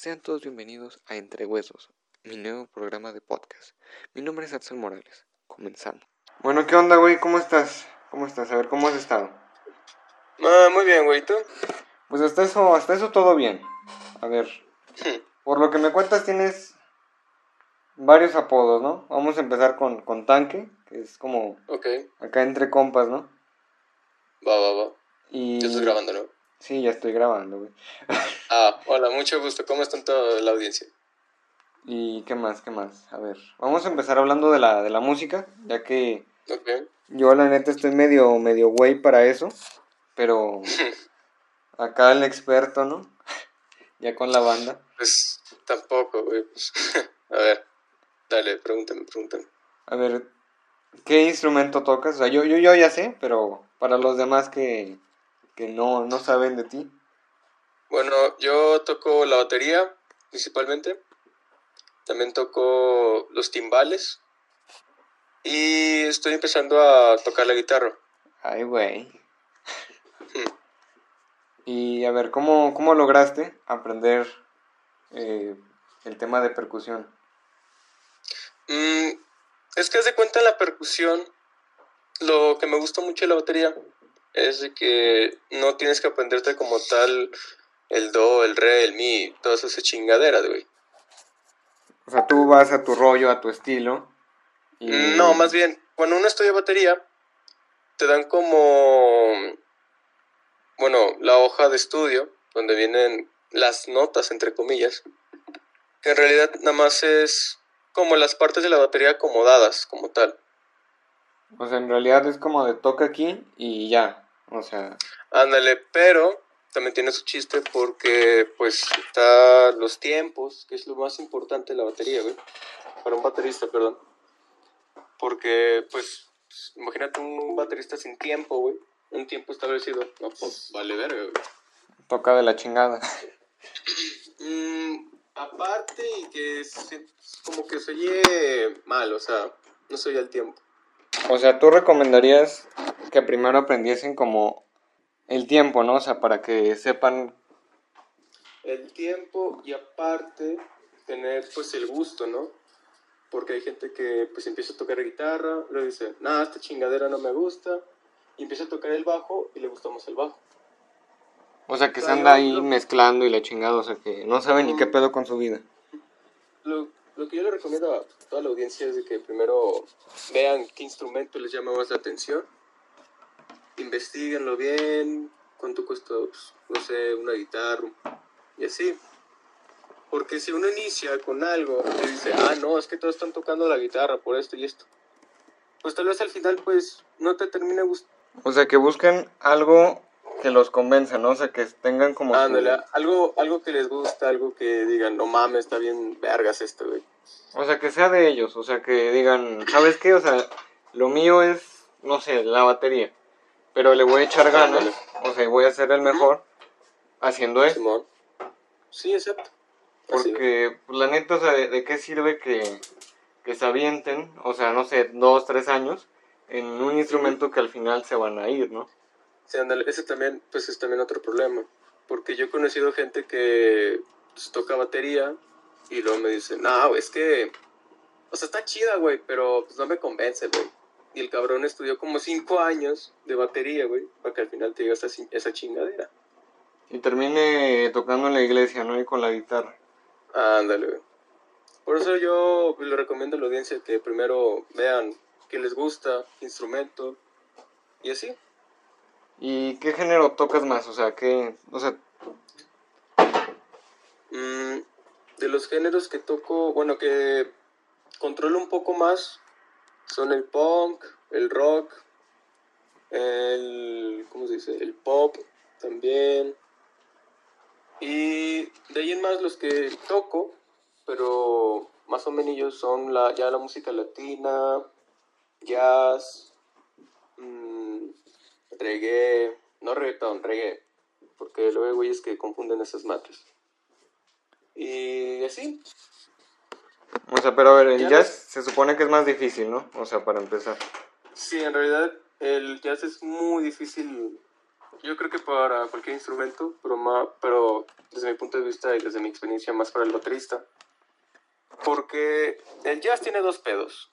Sean todos bienvenidos a Entre Huesos, mi nuevo programa de podcast. Mi nombre es Axel Morales. Comenzamos. Bueno, ¿qué onda, güey? ¿Cómo estás? ¿Cómo estás? A ver, ¿cómo has estado? Ah, muy bien, güey, ¿tú? Pues hasta eso, hasta eso todo bien. A ver, por lo que me cuentas tienes varios apodos, ¿no? Vamos a empezar con, con Tanque, que es como Ok, acá entre compas, ¿no? va, va, va. Y... Ya estás grabando, ¿no? Sí, ya estoy grabando, güey. Ah, hola, mucho gusto. ¿Cómo está toda la audiencia? ¿Y qué más? ¿Qué más? A ver, vamos a empezar hablando de la, de la música, ya que Ok. yo la neta estoy medio, medio güey para eso, pero acá el experto, ¿no? ya con la banda. Pues tampoco, güey. pues. a ver, dale, pregúntame, pregúntame. A ver, ¿qué instrumento tocas? O sea, yo, yo, yo ya sé, pero para los demás que, que no, no saben de ti. Bueno, yo toco la batería, principalmente. También toco los timbales. Y estoy empezando a tocar la guitarra. Ay, güey. Y a ver, ¿cómo, cómo lograste aprender eh, el tema de percusión? Mm, es que haz de cuenta en la percusión, lo que me gusta mucho de la batería es de que no tienes que aprenderte como tal el do, el re, el mi, todas esas chingaderas, güey. O sea, tú vas a tu rollo, a tu estilo. Y... No, más bien, cuando uno estudia batería, te dan como, bueno, la hoja de estudio, donde vienen las notas, entre comillas, que en realidad nada más es como las partes de la batería acomodadas, como tal. O sea, en realidad es como de toca aquí y ya. O sea, Ándale, pero también tiene su chiste porque pues está los tiempos, que es lo más importante de la batería, güey. Para un baterista, perdón. Porque pues imagínate un baterista sin tiempo, güey. Un tiempo establecido. No, pues vale verga, güey. toca de la chingada. Mm, aparte y que se- como que se oye mal, o sea, no se oye al tiempo. O sea, tú recomendarías que primero aprendiesen como el tiempo, ¿no? O sea, para que sepan el tiempo y aparte tener pues el gusto, ¿no? Porque hay gente que pues empieza a tocar guitarra, luego dice, nada, esta chingadera no me gusta, y empieza a tocar el bajo y le gusta más el bajo. O sea, que se anda ahí mezclando y la chingada, o sea, que no sabe ni qué pedo con su vida. Lo, lo que yo le recomiendo a toda la audiencia es que primero vean qué instrumento les llama más la atención, investiguenlo bien, cuánto cuesta, no sé, una guitarra, y así. Porque si uno inicia con algo y dice, ah, no, es que todos están tocando la guitarra por esto y esto, pues tal vez al final, pues, no te termine gustando. O sea, que busquen algo que los convenza, ¿no? O sea, que tengan como su- Ándale, algo, algo que les gusta, algo que digan, no mames, está bien vergas esto, güey. O sea, que sea de ellos, o sea, que digan, ¿sabes qué? O sea, lo mío es, no sé, la batería, pero le voy a echar ganas, Ándale. o sea, y voy a ser el mejor haciendo esto. Simón. Sí, exacto. Así. Porque, pues, la neta, o sea, ¿de, de qué sirve que, que se avienten, o sea, no sé, dos, tres años en un instrumento que al final se van a ir, ¿no? Sí, ese también, pues es también otro problema. Porque yo he conocido gente que pues, toca batería y luego me dicen, no, es que, o sea, está chida, güey, pero pues no me convence, güey. Y el cabrón estudió como cinco años de batería, güey, para que al final te diga esa, esa chingadera. Y termine tocando en la iglesia, ¿no? Y con la guitarra. Ándale, güey. Por eso yo le recomiendo a la audiencia que primero vean qué les gusta, qué instrumento, y así. ¿Y qué género tocas más? O sea, ¿qué, o sea, Mm, de los géneros que toco, bueno, que controlo un poco más, son el punk, el rock, el, ¿cómo se dice? El pop también. Y de ahí en más los que toco, pero más o menos son la, ya la música latina, jazz, mm, reggae, no reggaeton, reggae, porque luego hay güeyes que confunden esas madres. Y así, o sea, pero a ver, el jazz ves. se supone que es más difícil, ¿no? O sea, para empezar. sí, en realidad el jazz es muy difícil yo creo que para cualquier instrumento, pero, pero desde mi punto de vista y desde mi experiencia más para el baterista. Porque el jazz tiene dos pedos.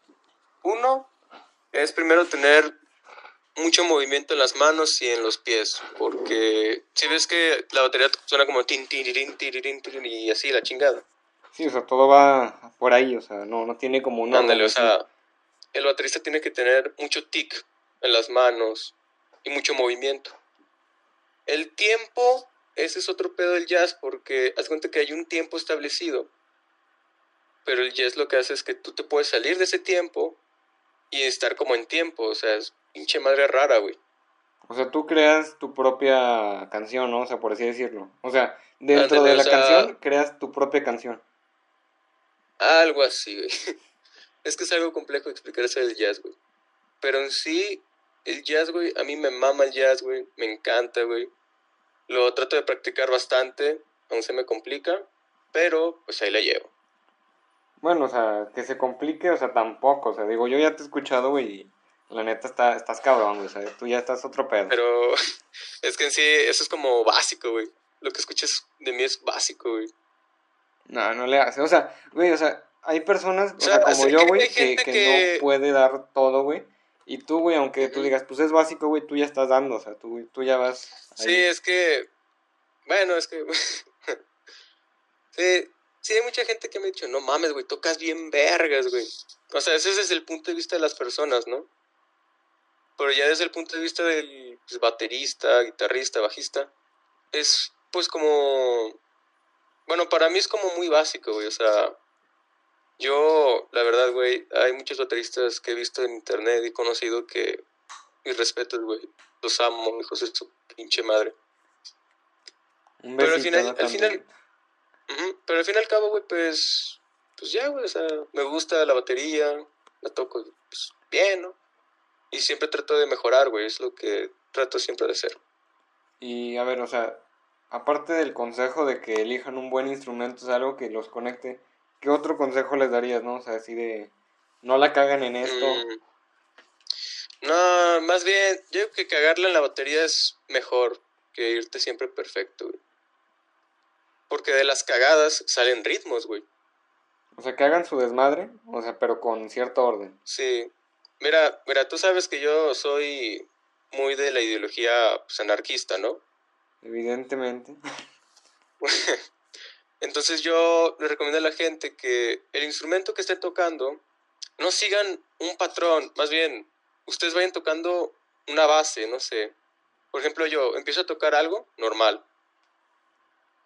Uno es primero tener mucho movimiento en las manos y en los pies, porque si ves que la batería suena como tin, tin, tin, tin, tin, y así la chingada. Sí, o sea, todo va por ahí, o sea, no, no tiene como una... Ándale, o sea, el baterista tiene que tener mucho tic en las manos y mucho movimiento. El tiempo, ese es otro pedo del jazz, porque haz cuenta que hay un tiempo establecido, pero el jazz lo que hace es que tú te puedes salir de ese tiempo y estar como en tiempo, o sea, es pinche madre rara, güey. O sea, tú creas tu propia canción, ¿no? O sea, por así decirlo. O sea, dentro de la canción creas tu propia canción. Algo así, güey. Es que es algo complejo explicarse el jazz, güey. Pero en sí, el jazz, güey, a mí me mama el jazz, güey. Me encanta, güey. Lo trato de practicar bastante, aún se me complica, pero pues ahí la llevo. Bueno, o sea, que se complique, o sea, tampoco. O sea, digo, yo ya te he escuchado, güey, la neta está, estás cabrón, güey. O sea, tú ya estás otro pedo. Pero es que en sí, eso es como básico, güey. Lo que escuchas de mí es básico, güey. No, no le hace. O sea, güey, o sea, hay personas, o sea, como yo, güey, que, que, no puede dar todo, güey. Y tú, güey, aunque tú digas, pues es básico, güey, tú ya estás dando, o sea, tú, tú ya vas. Sí, es que. Bueno, es que. sí, sí, hay mucha gente que me ha dicho, no mames, güey, tocas bien vergas, güey. O sea, ese es el punto de vista de las personas, ¿no? Pero ya desde el punto de vista del pues, baterista, guitarrista, bajista, es pues como bueno, para mí es como muy básico, güey. O sea, yo, la verdad, güey, hay muchos bateristas que he visto en internet y conocido que mis respetos, güey. Los amo, hijos de su pinche madre. pero al final, al final, pero al fin y al cabo, güey, pues, pues ya, güey, o sea, me gusta la batería, la toco pues, bien, ¿no? Y siempre trato de mejorar, güey, es lo que trato siempre de hacer. Y a ver, o sea, aparte del consejo de que elijan un buen instrumento, es algo que los conecte, ¿qué otro consejo les darías, no? O sea, así de, no la cagan en esto. Mm. No, más bien, yo creo que cagarla en la batería es mejor que irte siempre perfecto, güey. Porque de las cagadas salen ritmos, güey. O sea, que hagan su desmadre, o sea, pero con cierto orden. Sí. Mira, mira, tú sabes que yo soy muy de la ideología pues, anarquista, ¿no? Evidentemente. Entonces yo le recomiendo a la gente que el instrumento que estén tocando no sigan un patrón, más bien ustedes vayan tocando una base, no sé. Por ejemplo, yo empiezo a tocar algo normal.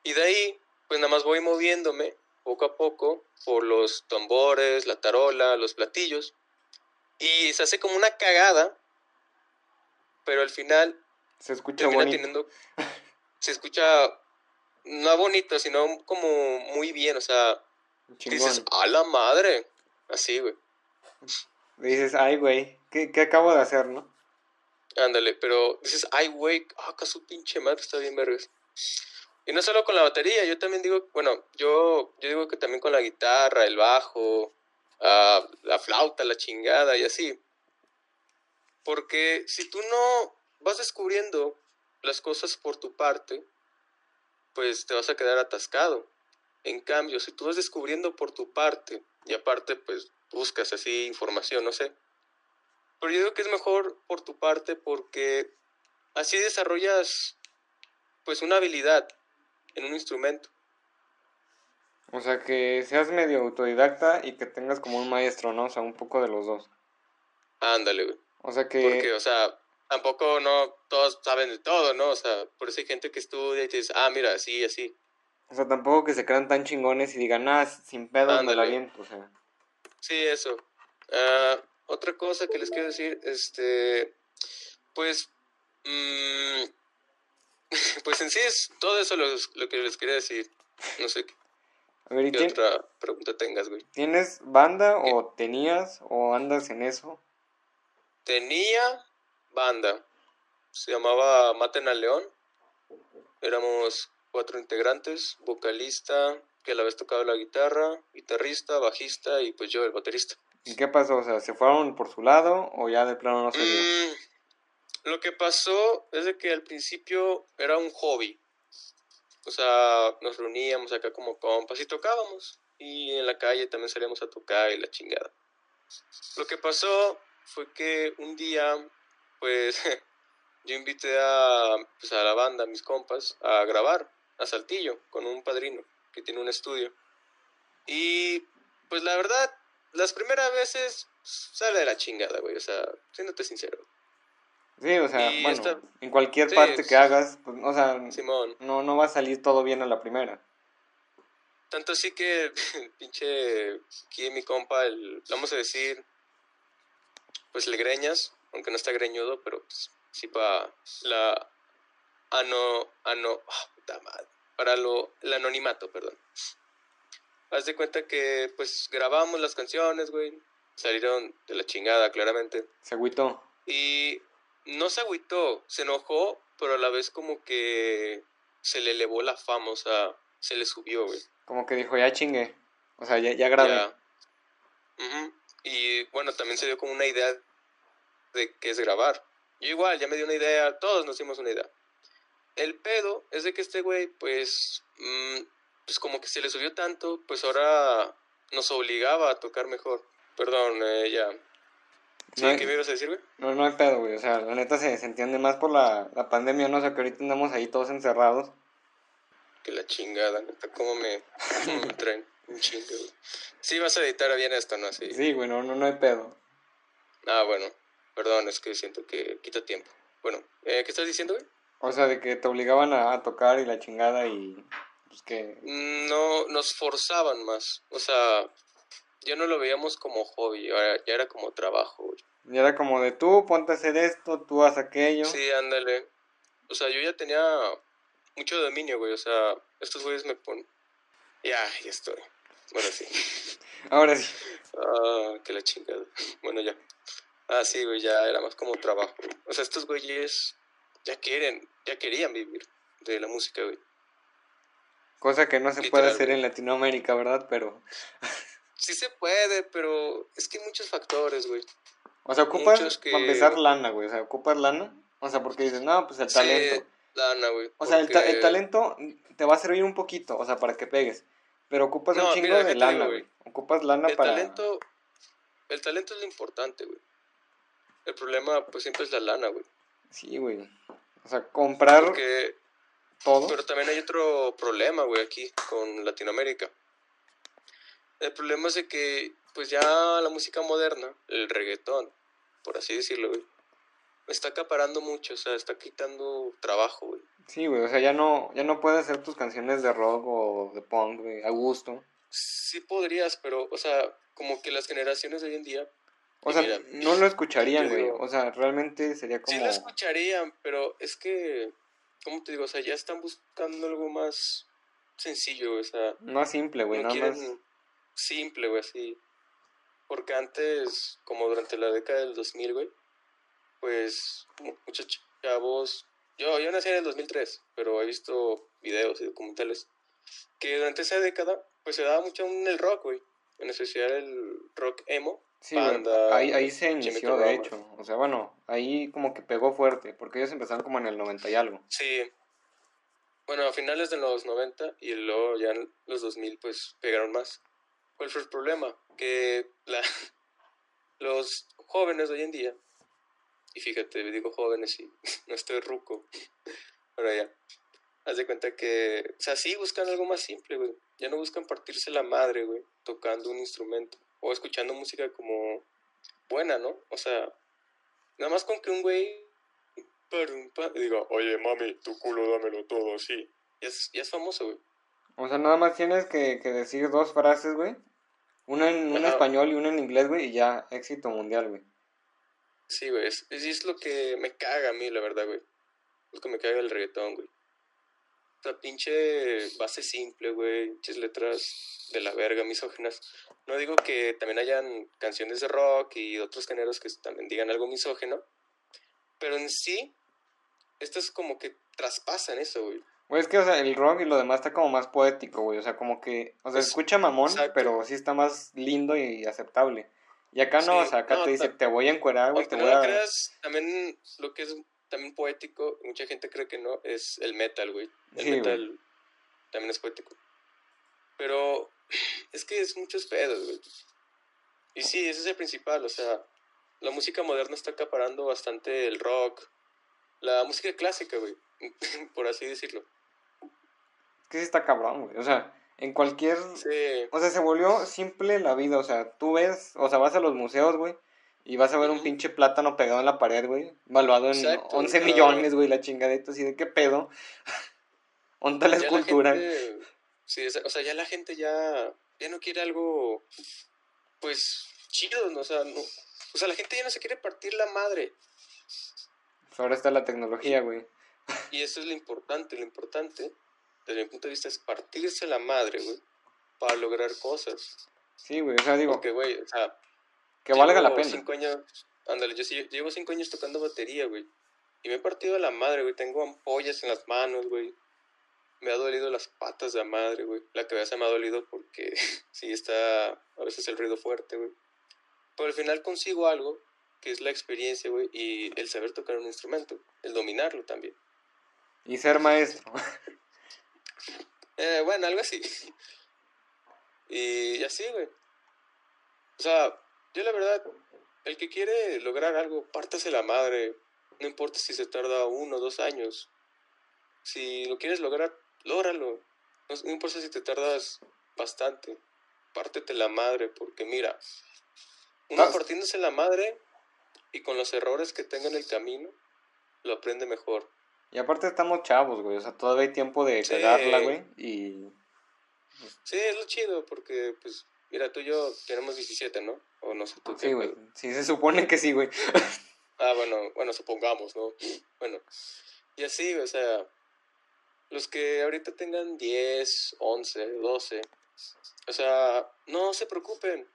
Y de ahí, pues nada más voy moviéndome poco a poco por los tambores, la tarola, los platillos. Y se hace como una cagada, pero al final se escucha bonito. se escucha no bonito, sino como muy bien, o sea, dices, a la madre, así, güey. Dices, ay, güey, ¿qué, acabo de hacer, no? Ándale, pero dices, ay, güey, acá su pinche madre está bien vergas. Y no solo con la batería, yo también digo, bueno, yo, yo digo que también con la guitarra, el bajo, ah, la flauta, la chingada y así. Porque si tú no vas descubriendo las cosas por tu parte, pues te vas a quedar atascado. En cambio, si tú vas descubriendo por tu parte y aparte pues buscas así información, no sé. Pero yo digo que es mejor por tu parte porque así desarrollas pues una habilidad en un instrumento. O sea, que seas medio autodidacta y que tengas como un maestro, ¿no? O sea, un poco de los dos. Ándale, güey. O sea que... Porque, o sea, tampoco no todos saben de todo, ¿no? O sea, por eso hay gente que estudia y te dice, ah, mira, así, así. O sea, tampoco que se crean tan chingones y digan, ah, sin pedo me la o sea. Sí, eso. Uh, otra cosa que les quiero decir, este, pues, mmm, pues en sí es todo eso lo, lo que les quería decir. No sé A ver, qué otra pregunta tengas, güey. ¿Tienes banda o tenías o andas en eso? Tenía, banda. Se llamaba Maten al León. Éramos cuatro integrantes, vocalista, que a la vez tocaba la guitarra, guitarrista, bajista y pues yo, el baterista. ¿Y qué pasó? O sea, ¿se fueron por su lado o ya de plano no se mm, Lo que pasó es de que al principio era un hobby. O sea, nos reuníamos acá como compas y tocábamos. Y en la calle también salíamos a tocar y la chingada. Lo que pasó fue que un día, pues, yo invité a, pues, a la banda, a mis compas, a grabar a Saltillo con un padrino que tiene un estudio. Y pues la verdad, las primeras veces sale de la chingada, güey. O sea, siéndote sincero. Sí, o sea, bueno, en cualquier parte que hagas, pues, o sea, No, no va a salir todo bien a la primera. Tanto así que, pinche, aquí mi compa, el, vamos a decir, pues le greñas, aunque no está greñudo, pero pues, sí para la ano, ano, ah, puta madre, para lo, el anonimato, perdón. Haz de cuenta que, pues, grabamos las canciones, güey, salieron de la chingada, claramente. Se agüitó. Y no se agüitó, se enojó, pero a la vez como que se le elevó la fama, o sea, se le subió, güey. Como que dijo, ya chingue, o sea, ya, ya grabé. Y bueno, también se dio como una idea de qué es grabar. Yo igual, ya me dio una idea, todos nos dimos una idea. El pedo es de que este güey, pues, mm, pues como que se le subió tanto, pues ahora nos obligaba a tocar mejor. Perdón, eh, ya, ¿Sí? ¿Qué me ibas a decir, güey? No, no hay pedo, güey. O sea, la neta se, se entiende más por la, la pandemia, ¿no? O sea, que ahorita andamos ahí todos encerrados. Que la chingada, neta, cómo me, me traen un chingo, güey. Sí, vas a editar bien esto, ¿no? Sí, sí güey, no, no, hay pedo. Ah, bueno. Perdón, es que siento que quita tiempo. Bueno, eh, ¿qué estás diciendo, güey? O sea, de que te obligaban a, a tocar y la chingada y... Pues que... No, nos forzaban más. O sea, ya no lo veíamos como hobby, ya era como trabajo, güey. Ya era como de tú, ponte a hacer esto, tú haz aquello. Sí, ándale. O sea, yo ya tenía mucho dominio, güey. O sea, estos güeyes me ponen. Ya, ya estoy. Bueno, sí. Ahora sí. Ah, que la chingada. Bueno, ya. Ah, sí, güey, ya era más como trabajo. O sea, estos güeyes ya quieren, ya querían vivir de la música, güey. Cosa que no se puede hacer en Latinoamérica, ¿verdad? Pero sí se puede, pero es que hay muchos factores, güey. O sea, ocupas para empezar lana, güey. O sea, ocupas lana. O sea, porque dices, no, pues el talento. lana, güey. O sea, el, el, talento te va a servir un poquito, o sea, para que pegues. Pero ocupas un chingo de lana, güey. Ocupas lana el para. Talento, el talento es lo importante, güey. El problema, pues siempre es la lana, güey. Sí, güey. O sea, comprar. Porque... Todo. Pero también hay otro problema, güey, aquí con Latinoamérica. El problema es de que, pues ya la música moderna, el reggaetón, por así decirlo, güey, está acaparando mucho, o sea, está quitando trabajo, güey. Sí, güey, o sea, ya no, ya no puedes hacer tus canciones de rock o de punk, güey, a gusto. Sí podrías, pero, o sea, como que las generaciones de hoy en día... O sea, no lo escucharían, güey, o sea, realmente sería como... Sí lo escucharían, pero es que, ¿cómo te digo? O sea, ya están buscando algo más sencillo, o sea... Más simple, güey, nada más simple, güey, así. Porque antes, como durante la década del 2000, güey, pues muchos chavos, yo, yo nací en el 2003, pero he visto videos y documentales, que durante esa década, pues se daba mucho en el rock, güey, en especial el rock emo. Sí, ahí, ahí se inició, de hecho. O sea, bueno, ahí como que pegó fuerte, porque ellos empezaron como en el 90 y algo. Sí. Bueno, a finales de los 90 y luego ya en los 2000 pues pegaron más. ¿Cuál fue el problema? Que los jóvenes de hoy en día, y fíjate, digo jóvenes y no estoy ruco, pero ya, haz de cuenta que, o sea, sí buscan algo más simple, güey. Ya no buscan partirse la madre, güey, tocando un instrumento o escuchando música como buena, ¿no? O sea, nada más con que un güey diga, oye, mami, tu culo dámelo todo, sí. Ya es, ya es famoso, güey. O sea, nada más tienes que, que decir dos frases, güey, una en, español y una en inglés, güey, y ya éxito mundial, güey. Sí, güey, es, es, lo que me caga a mí, la verdad, güey. Es lo que me caga el reggaetón, güey. O sea, pinche base simple, güey, pinches letras de la verga, misógenas. No digo que también hayan canciones de rock y otros géneros que también digan algo misógeno, pero en sí, estas como que traspasan eso, güey. Güey, es que, o sea, el rock y lo demás está como más poético, güey. O sea, como que, o sea, escucha mamón, pero sí está más lindo y aceptable. Y acá no, o sea, acá te dice, te voy a encuerar, güey, te voy a... creas, también lo que es también poético, mucha gente cree que no, es el metal, güey. El metal también es poético. Pero es que es muchos pedos, güey. Y sí, ese es el principal, o sea, la música moderna está acaparando bastante el rock, la música clásica, güey, por así decirlo. Que sí está cabrón, güey, o sea, en cualquier... Sí. O sea, se volvió simple la vida, o sea, tú ves, o sea, vas a los museos, güey, y vas a ver un pinche plátano pegado en la pared, güey, valuado en 11 millones, güey, la chingadita, así de qué pedo. ¿Dónde la escultura? sí, o sea, ya la gente ya, ya no quiere algo, pues, chido, ¿no? O sea, no, o sea, la gente ya no se quiere partir la madre. Ahora está la tecnología, güey. Y eso es lo importante, lo importante, desde mi punto de vista, es partirse la madre, güey, para lograr cosas. Sí, güey, o sea, digo... Porque, güey, o sea... Que valga la pena. Cinco años, ándale, yo, yo llevo cinco años tocando batería, güey. Y me he partido la madre, güey. Tengo ampollas en las manos, güey. Me ha dolido las patas de la madre, güey. La cabeza me ha dolido porque sí está a veces el ruido fuerte, güey. Pero al final consigo algo que es la experiencia, güey, y el saber tocar un instrumento, el dominarlo también. Y ser maestro. eh, bueno, algo así. Y así, güey. O sea, yo la verdad, el que quiere lograr algo, pártase la madre. No importa si se tarda uno o dos años. Si lo quieres lograr, lógralo. No, no importa si te tardas bastante. Pártete la madre, porque mira, uno partiéndose la madre y con los errores que tenga en el camino, lo aprende mejor. Y aparte estamos chavos, güey, o sea, todavía hay tiempo de cagarla, güey, y... Sí, es lo chido, porque, pues, mira, tú y yo tenemos 17, ¿no? O no sé tú. Sí, güey, sí, se supone que sí, güey. ah, bueno, bueno, supongamos, ¿no? Bueno, y así, o sea, los que ahorita tengan 10, 11, 12, o sea, no se preocupen,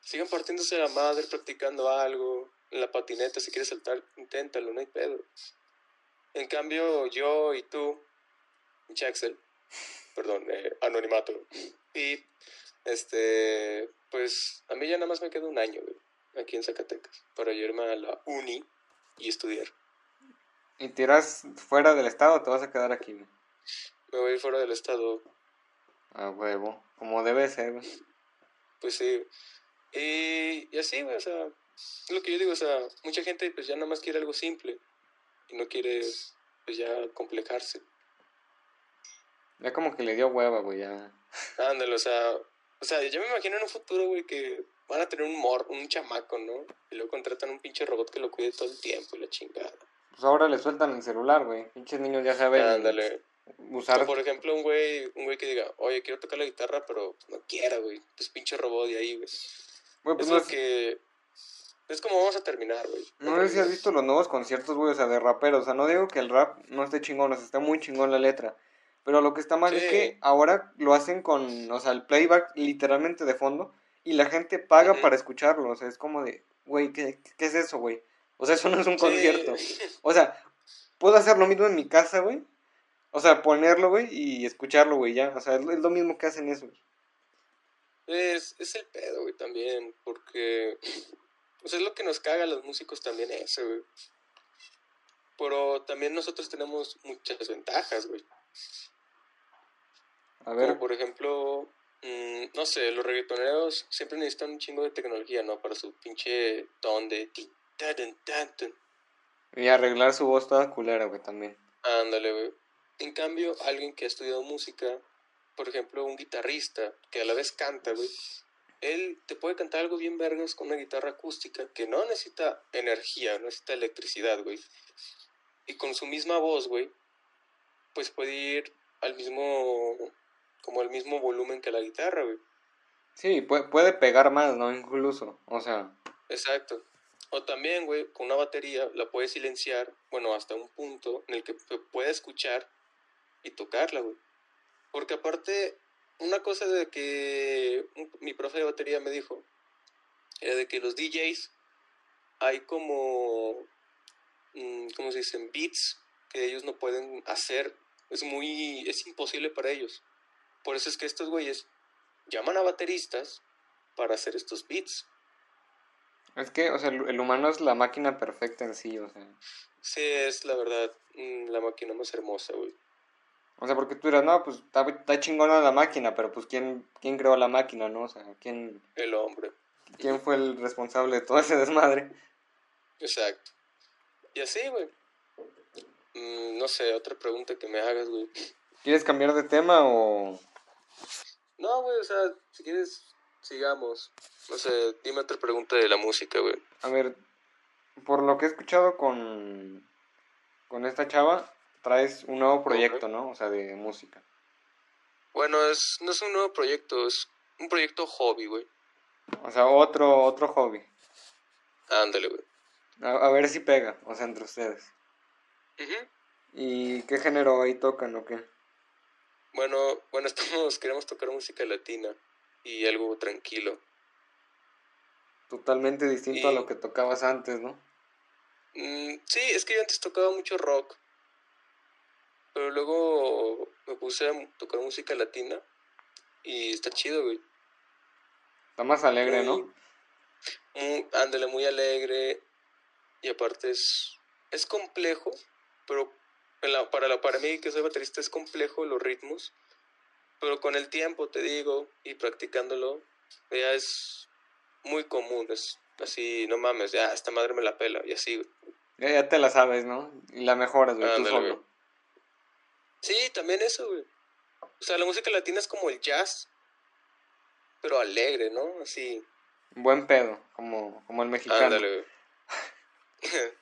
Sigan partiéndose la madre practicando algo. En la patineta, si quieres saltar, inténtalo, no hay pedo. En cambio, yo y tú, Jaxel, perdón, eh, anonimato, y este, pues a mí ya nada más me queda un año, aquí en Zacatecas, para irme a la uni y estudiar. ¿Y te irás fuera del estado o te vas a quedar aquí, Me voy a ir fuera del estado. A huevo, como debe ser, Pues sí, y, así, güey, o sea, es lo que yo digo, o sea, mucha gente pues ya nada más quiere algo simple y no quiere pues ya complejarse. Ya como que le dio hueva, güey, ya. Ándale, o sea, o sea, yo me imagino en un futuro, güey, que van a tener un mor, un chamaco, ¿no? Y luego contratan un pinche robot que lo cuide todo el tiempo y la chingada. Pues ahora le sueltan el celular, güey. Pinches niños ya saben. Ándale. Usar... por ejemplo, un güey, un güey que diga, oye, quiero tocar la guitarra, pero no quiera, güey. Pues pinche robot de ahí, güey. Pues es que... Es como vamos a terminar, güey. No sé si has visto los nuevos conciertos, güey, o sea, de raperos. O sea, no digo que el rap no esté chingón, o sea, está muy chingón la letra. Pero lo que está mal es que ahora lo hacen con, o sea, el playback literalmente de fondo y la gente paga para escucharlo. O sea, es como de, güey, ¿qué, ¿qué, es eso, güey? O sea, eso no es un concierto. O sea, puedo hacer lo mismo en mi casa, güey. O sea, ponerlo, güey, y escucharlo, güey, ya. O sea, es lo mismo que hacen eso. Es, es el pedo, güey, también, porque pues es lo que nos caga a los músicos también eso, güey. Pero también nosotros tenemos muchas ventajas, güey. A ver. Como por ejemplo, mm, no sé, los reggaetoneros siempre necesitan un chingo de tecnología, ¿no? Para su pinche ton de... Y arreglar su voz toda culera, güey, también. Ándale, güey. En cambio, alguien que ha estudiado música por ejemplo, un guitarrista que a la vez canta, güey, él te puede cantar algo bien vergas con una guitarra acústica que no necesita energía, no necesita electricidad, güey. Y con su misma voz, güey, pues puede ir al mismo, como al mismo volumen que la guitarra, güey. Sí, puede, puede pegar más, ¿no? Incluso, o sea. Exacto. O también, güey, con una batería la puedes silenciar, bueno, hasta un punto en el que puede escuchar y tocarla, güey. Porque aparte, una cosa de que mi profe de batería me dijo, era de que los DJs hay como, mm, ¿cómo se dicen? Beats que ellos no pueden hacer. Es muy, es imposible para ellos. Por eso es que estos güeyes llaman a bateristas para hacer estos beats. Es que, o sea, el humano es la máquina perfecta en sí, o sea. Sí, es la verdad, mm, la máquina más hermosa, güey. O sea, porque tú dirás, no, pues está, está, chingona la máquina, pero pues ¿quién, ¿quién creó la máquina, no? O sea, ¿quién... El hombre. ¿Quién fue el responsable de todo ese desmadre? Exacto. Y así, güey. Mm, no sé, otra pregunta que me hagas, güey. ¿Quieres cambiar de tema o...? No, güey, o sea, si quieres, sigamos. No sé, dime otra pregunta de la música, güey. A ver, por lo que he escuchado con, con esta chava, traes un nuevo proyecto, ¿no? O sea, de música. Bueno, es, no es un nuevo proyecto, es un proyecto hobby, güey. O sea, otro, otro hobby. Ándale, güey. A, ver si pega, o sea, entre ustedes. ¿Y qué género ahí tocan o qué? Bueno, bueno, estamos, queremos tocar música latina y algo tranquilo. Totalmente distinto a lo que tocabas antes, ¿no? Mm, sí, es que yo antes tocaba mucho rock. Pero luego me puse a tocar música latina y está chido, güey. Está más alegre, ¿no? ándale, muy alegre. Y aparte es, es complejo, pero para, la, para mí que soy baterista es complejo los ritmos. Pero con el tiempo, te digo, y practicándolo, ya es muy común. Es así, no mames, ya esta madre me la pela, y así, güey. Ya, te la sabes, ¿no? Y la mejoras, güey, tú solo. Sí, también eso, güey. O sea, la música latina es como el jazz, pero alegre, ¿no? Así. Buen pedo, como, como el mexicano. Ándale, güey.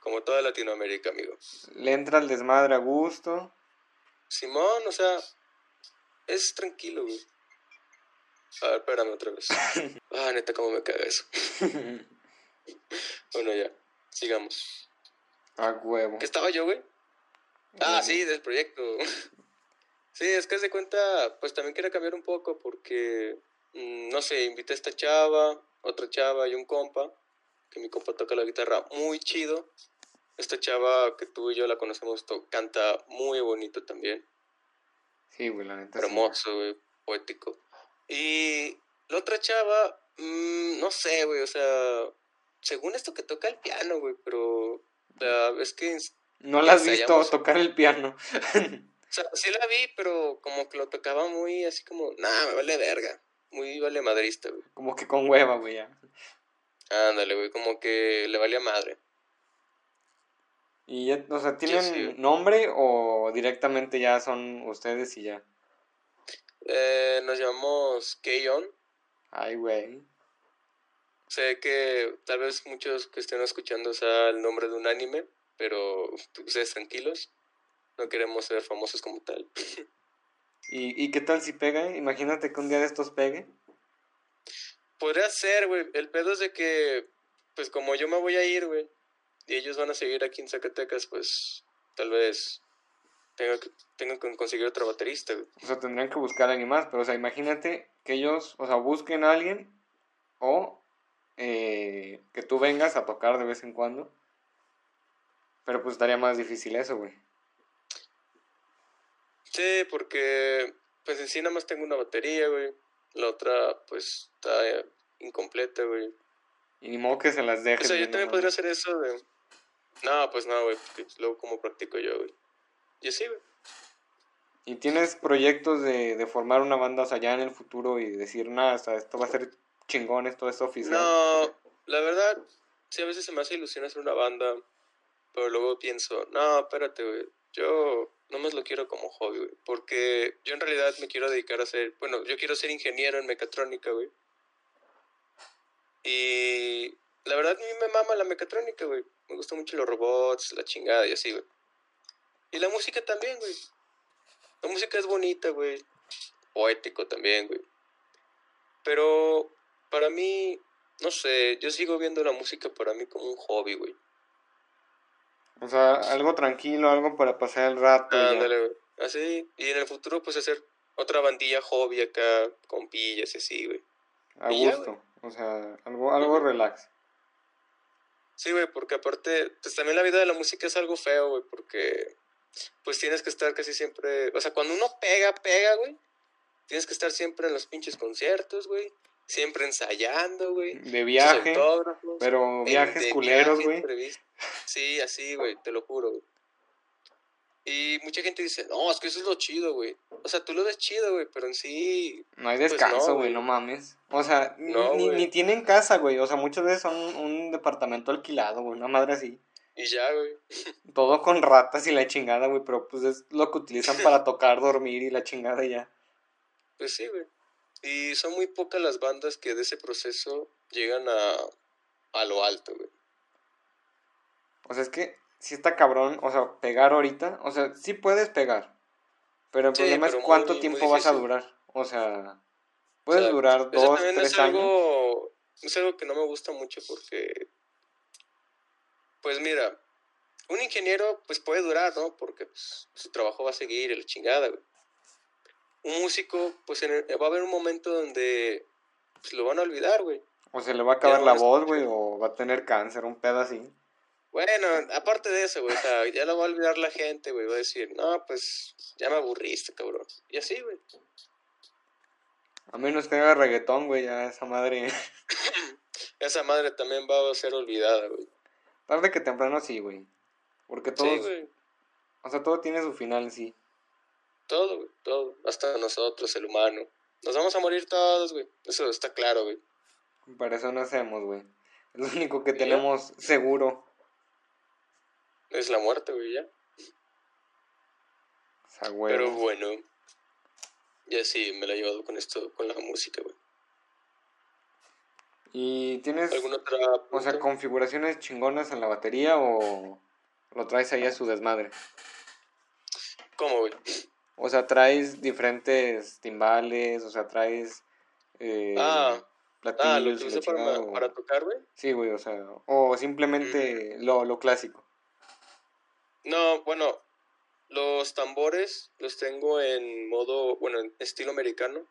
como toda Latinoamérica, amigo. Le entra el desmadre a gusto. Simón, o sea, es tranquilo, güey. A ver, espérame otra vez. ah, neta, cómo me caga eso. bueno, ya. Sigamos. A huevo. ¿Qué estaba yo, güey? Ah, sí, del proyecto. sí, es que de cuenta, pues también quería cambiar un poco porque, mm, no sé, invité a esta chava, otra chava y un compa, que mi compa toca la guitarra muy chido. Esta chava que tú y yo la conocemos, canta muy bonito también. Sí, güey, la neta. Hermoso, güey, poético. Y la otra chava, mm, no sé, güey, o sea, según esto que toca el piano, güey, pero es que... No la has visto tocar el piano. o sea, sí la vi, pero como que lo tocaba muy así como, nah, me vale verga. Muy vale madrista, güey. Como que con hueva, güey, ya. Ándale, güey, como que le valía madre. Y ya, o sea, ¿tienen nombre o directamente ya son ustedes y ya? Eh, nos llamamos Keyon. Ay, güey. Sé que tal vez muchos que estén escuchando sea el nombre de un anime, pero ustedes tranquilos, no queremos ser famosos como tal. ¿Y, ¿Y qué tal si pega? Imagínate que un día de estos pegue. Podría ser, güey. El pedo es de que, pues como yo me voy a ir, güey, y ellos van a seguir aquí en Zacatecas, pues tal vez tengo que, tengo que conseguir otro baterista, güey. O sea, tendrían que buscar a alguien más, pero o sea, imagínate que ellos, o sea, busquen a alguien o eh, que tú vengas a tocar de vez en cuando. Pero pues estaría más difícil eso, güey. Sí, porque pues en sí nada más tengo una batería, güey. La otra pues está incompleta, güey. Y ni modo que se las dejes. O sea, yo también podría hacer eso de... No, pues no, güey, porque luego como practico yo, güey. Y así, güey. ¿Y tienes proyectos de, de formar una banda, o sea, ya en el futuro y decir, nada, o sea, esto va a ser chingones, todo esto oficial. No, la verdad, sí, a veces se me hace ilusión hacer una banda, pero luego pienso, no, espérate, güey, yo no más lo quiero como hobby, güey, porque yo en realidad me quiero dedicar a ser, bueno, yo quiero ser ingeniero en mecatrónica, güey. Y la verdad a mí me mama la mecatrónica, güey. Me gustan mucho los robots, la chingada y así, güey. Y la música también, güey. La música es bonita, güey. Poético también, güey. Pero para mí, no sé, yo sigo viendo la música para mí como un hobby, güey. O sea, algo tranquilo, algo para pasar el rato. Ándale, güey. Así, y en el futuro, pues hacer otra bandilla hobby acá, con pillas y así, güey. A gusto, o sea, algo, algo relax. Sí, güey, porque aparte, pues también la vida de la música es algo feo, güey, porque pues tienes que estar casi siempre, o sea, cuando uno pega, pega, güey, tienes que estar siempre en los pinches conciertos, güey, siempre ensayando, güey. De viaje, pero viajes culeros, güey. Sí, así, güey, te lo juro, güey. Y mucha gente dice, no, es que eso es lo chido, güey. O sea, tú lo ves chido, güey, pero en sí... No hay pues descanso, güey, no, mames. O sea, ni, ni, tienen casa, güey. O sea, muchas veces son un, departamento alquilado, güey, una madre así. Y ya, güey. Todo con ratas y la chingada, güey, pero pues es lo que utilizan para tocar, dormir y la chingada ya. Pues sí, güey. Y son muy pocas las bandas que de ese proceso llegan a, a lo alto, güey. O sea, es que si está cabrón, o sea, pegar ahorita, o sea, sí puedes pegar, pero el problema es cuánto tiempo vas a durar, o sea, puedes durar dos, tres años. es algo que no me gusta mucho porque, pues mira, un ingeniero pues puede durar, ¿no? Porque pues, su trabajo va a seguir la chingada, güey. Un músico, pues va a haber un momento donde pues, lo van a olvidar, güey. O se le va a acabar la voz, güey, o va a tener cáncer, un pedo así. Bueno, aparte de eso, güey, o sea, ya lo va a olvidar la gente, güey, va a decir, no, pues ya me aburriste, cabrón. Y así, güey. A menos que haga reggaetón, güey, ya esa madre. esa madre también va a ser olvidada, güey. Tarde que temprano sí, güey. Porque todo. Sí, güey. O sea, todo tiene su final en sí. Todo, güey, todo. Hasta nosotros, el humano. Nos vamos a morir todos, güey. Eso está claro, güey. Para eso nacemos, güey. Es lo único que tenemos seguro. Es la muerte, güey, ya. Pero bueno. Ya sí, me la he llevado con esto, con la música, güey. ¿Y tienes ¿Alguna otra o sea, configuraciones chingonas en la batería o lo traes ahí a su desmadre? ¿Cómo, güey? O sea, traes diferentes timbales, o sea, traes eh, ah, ah, ¿lo utilizo para, para, tocar, güey? Sí, güey, o sea, o simplemente mm. lo, lo clásico. No, bueno, los tambores los tengo en modo, bueno, en estilo americano,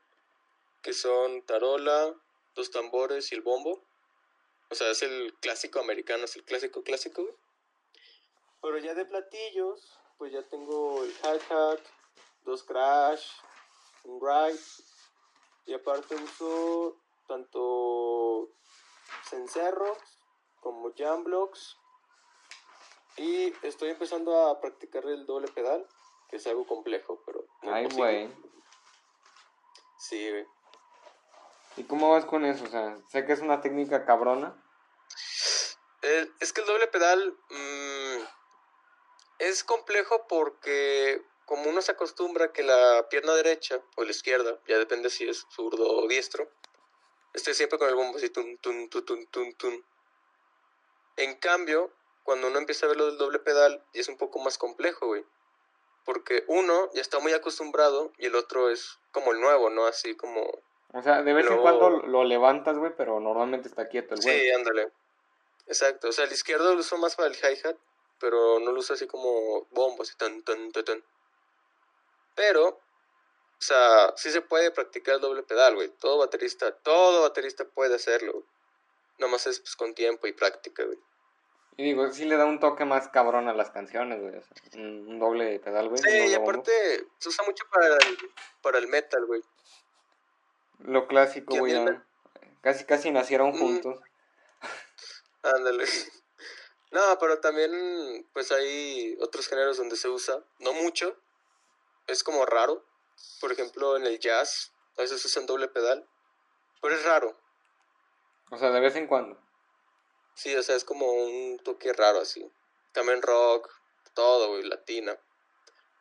que son tarola, dos tambores y el bombo. O sea, es el clásico americano, es el clásico clásico, güey. Pero ya de platillos, pues ya tengo el hi-hat, dos crash, un ride. Y aparte uso tanto cencerros como jam blocks y estoy empezando a practicar el doble pedal, que es algo complejo, pero... Ay, güey. Sí, güey. ¿Y cómo vas con eso? O sea, sé que es una técnica cabrona. Eh, es que el doble pedal mm, es complejo porque como uno se acostumbra que la pierna derecha o la izquierda, ya depende si es zurdo o diestro, esté siempre con el bombo así, tun, tun, tun, tun, tun, tun. En cambio, cuando uno empieza a ver lo del doble pedal, y es un poco más complejo, güey. Porque uno ya está muy acostumbrado y el otro es como el nuevo, ¿no? Así como... O sea, de vez en cuando lo levantas, güey, pero normalmente está quieto el güey. Sí, ándale. Exacto. O sea, el izquierdo lo uso más para el hi-hat, pero no lo uso así como bombo, así tan, tan, tan, tan. Pero, o sea, sí se puede practicar el doble pedal, güey. Todo baterista, todo baterista puede hacerlo. Nomás es pues, con tiempo y práctica, güey. Y digo, sí le da un toque más cabrón a las canciones, güey. un, doble pedal, güey. Sí, y aparte se usa mucho para el, para el metal, güey. Lo clásico, güey. Casi, casi nacieron mm. juntos. Ándale. No, pero también, pues hay otros géneros donde se usa. No mucho. Es como raro. Por ejemplo, en el jazz, a veces usan doble pedal. Pero es raro. O sea, de vez en cuando. Sí, o sea, es como un toque raro así. También rock, todo, güey, latina.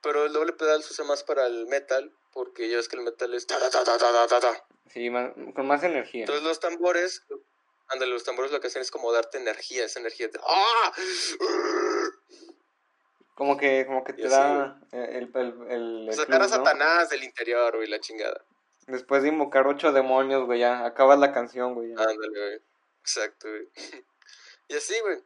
Pero el doble pedal se usa más para el metal, porque ya ves que el metal es ta ta ta ta ta ta Sí, con más energía. Entonces los tambores, ándale, los tambores lo que hacen es como darte energía, esa energía de ¡ah! Como que, como que te da el, el, el, Sacar a Satanás del interior, güey, la chingada. Después de invocar ocho demonios, güey, ya acabas la canción, güey. Ándale, güey. Exacto, güey. Y así, güey.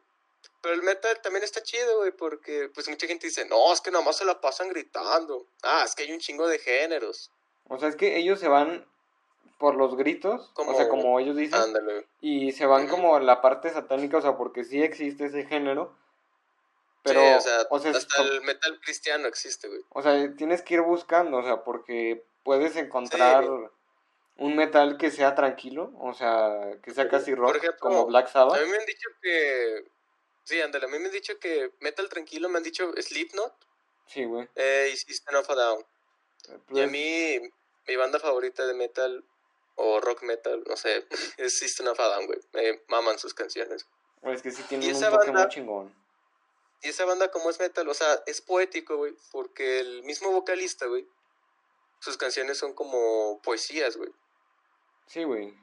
Pero el metal también está chido, güey, porque pues mucha gente dice, no, es que nada más se la pasan gritando. Ah, es que hay un chingo de géneros. O sea, es que ellos se van por los gritos, o sea, como ellos dicen, y se van como a la parte satánica, o sea, porque sí existe ese género, pero, o sea, hasta el metal cristiano existe, güey. O sea, tienes que ir buscando, o sea, porque puedes encontrar un metal que sea tranquilo, o sea, que sea casi rock, como Black Sabbath. A mí me han dicho que. Sí, ándale, a mí me han dicho que metal tranquilo, me han dicho Slipknot. Sí, güey. Eh, y System of a Down. y a pues mí, mi banda favorita de metal, o rock metal, no sé, es System of a Down, güey. Me maman sus canciones. es que sí tiene un toque muy chingón. Y esa banda, como es metal, o sea, es poético, güey, porque el mismo vocalista, güey, sus canciones son como poesías, güey. Sí, güey.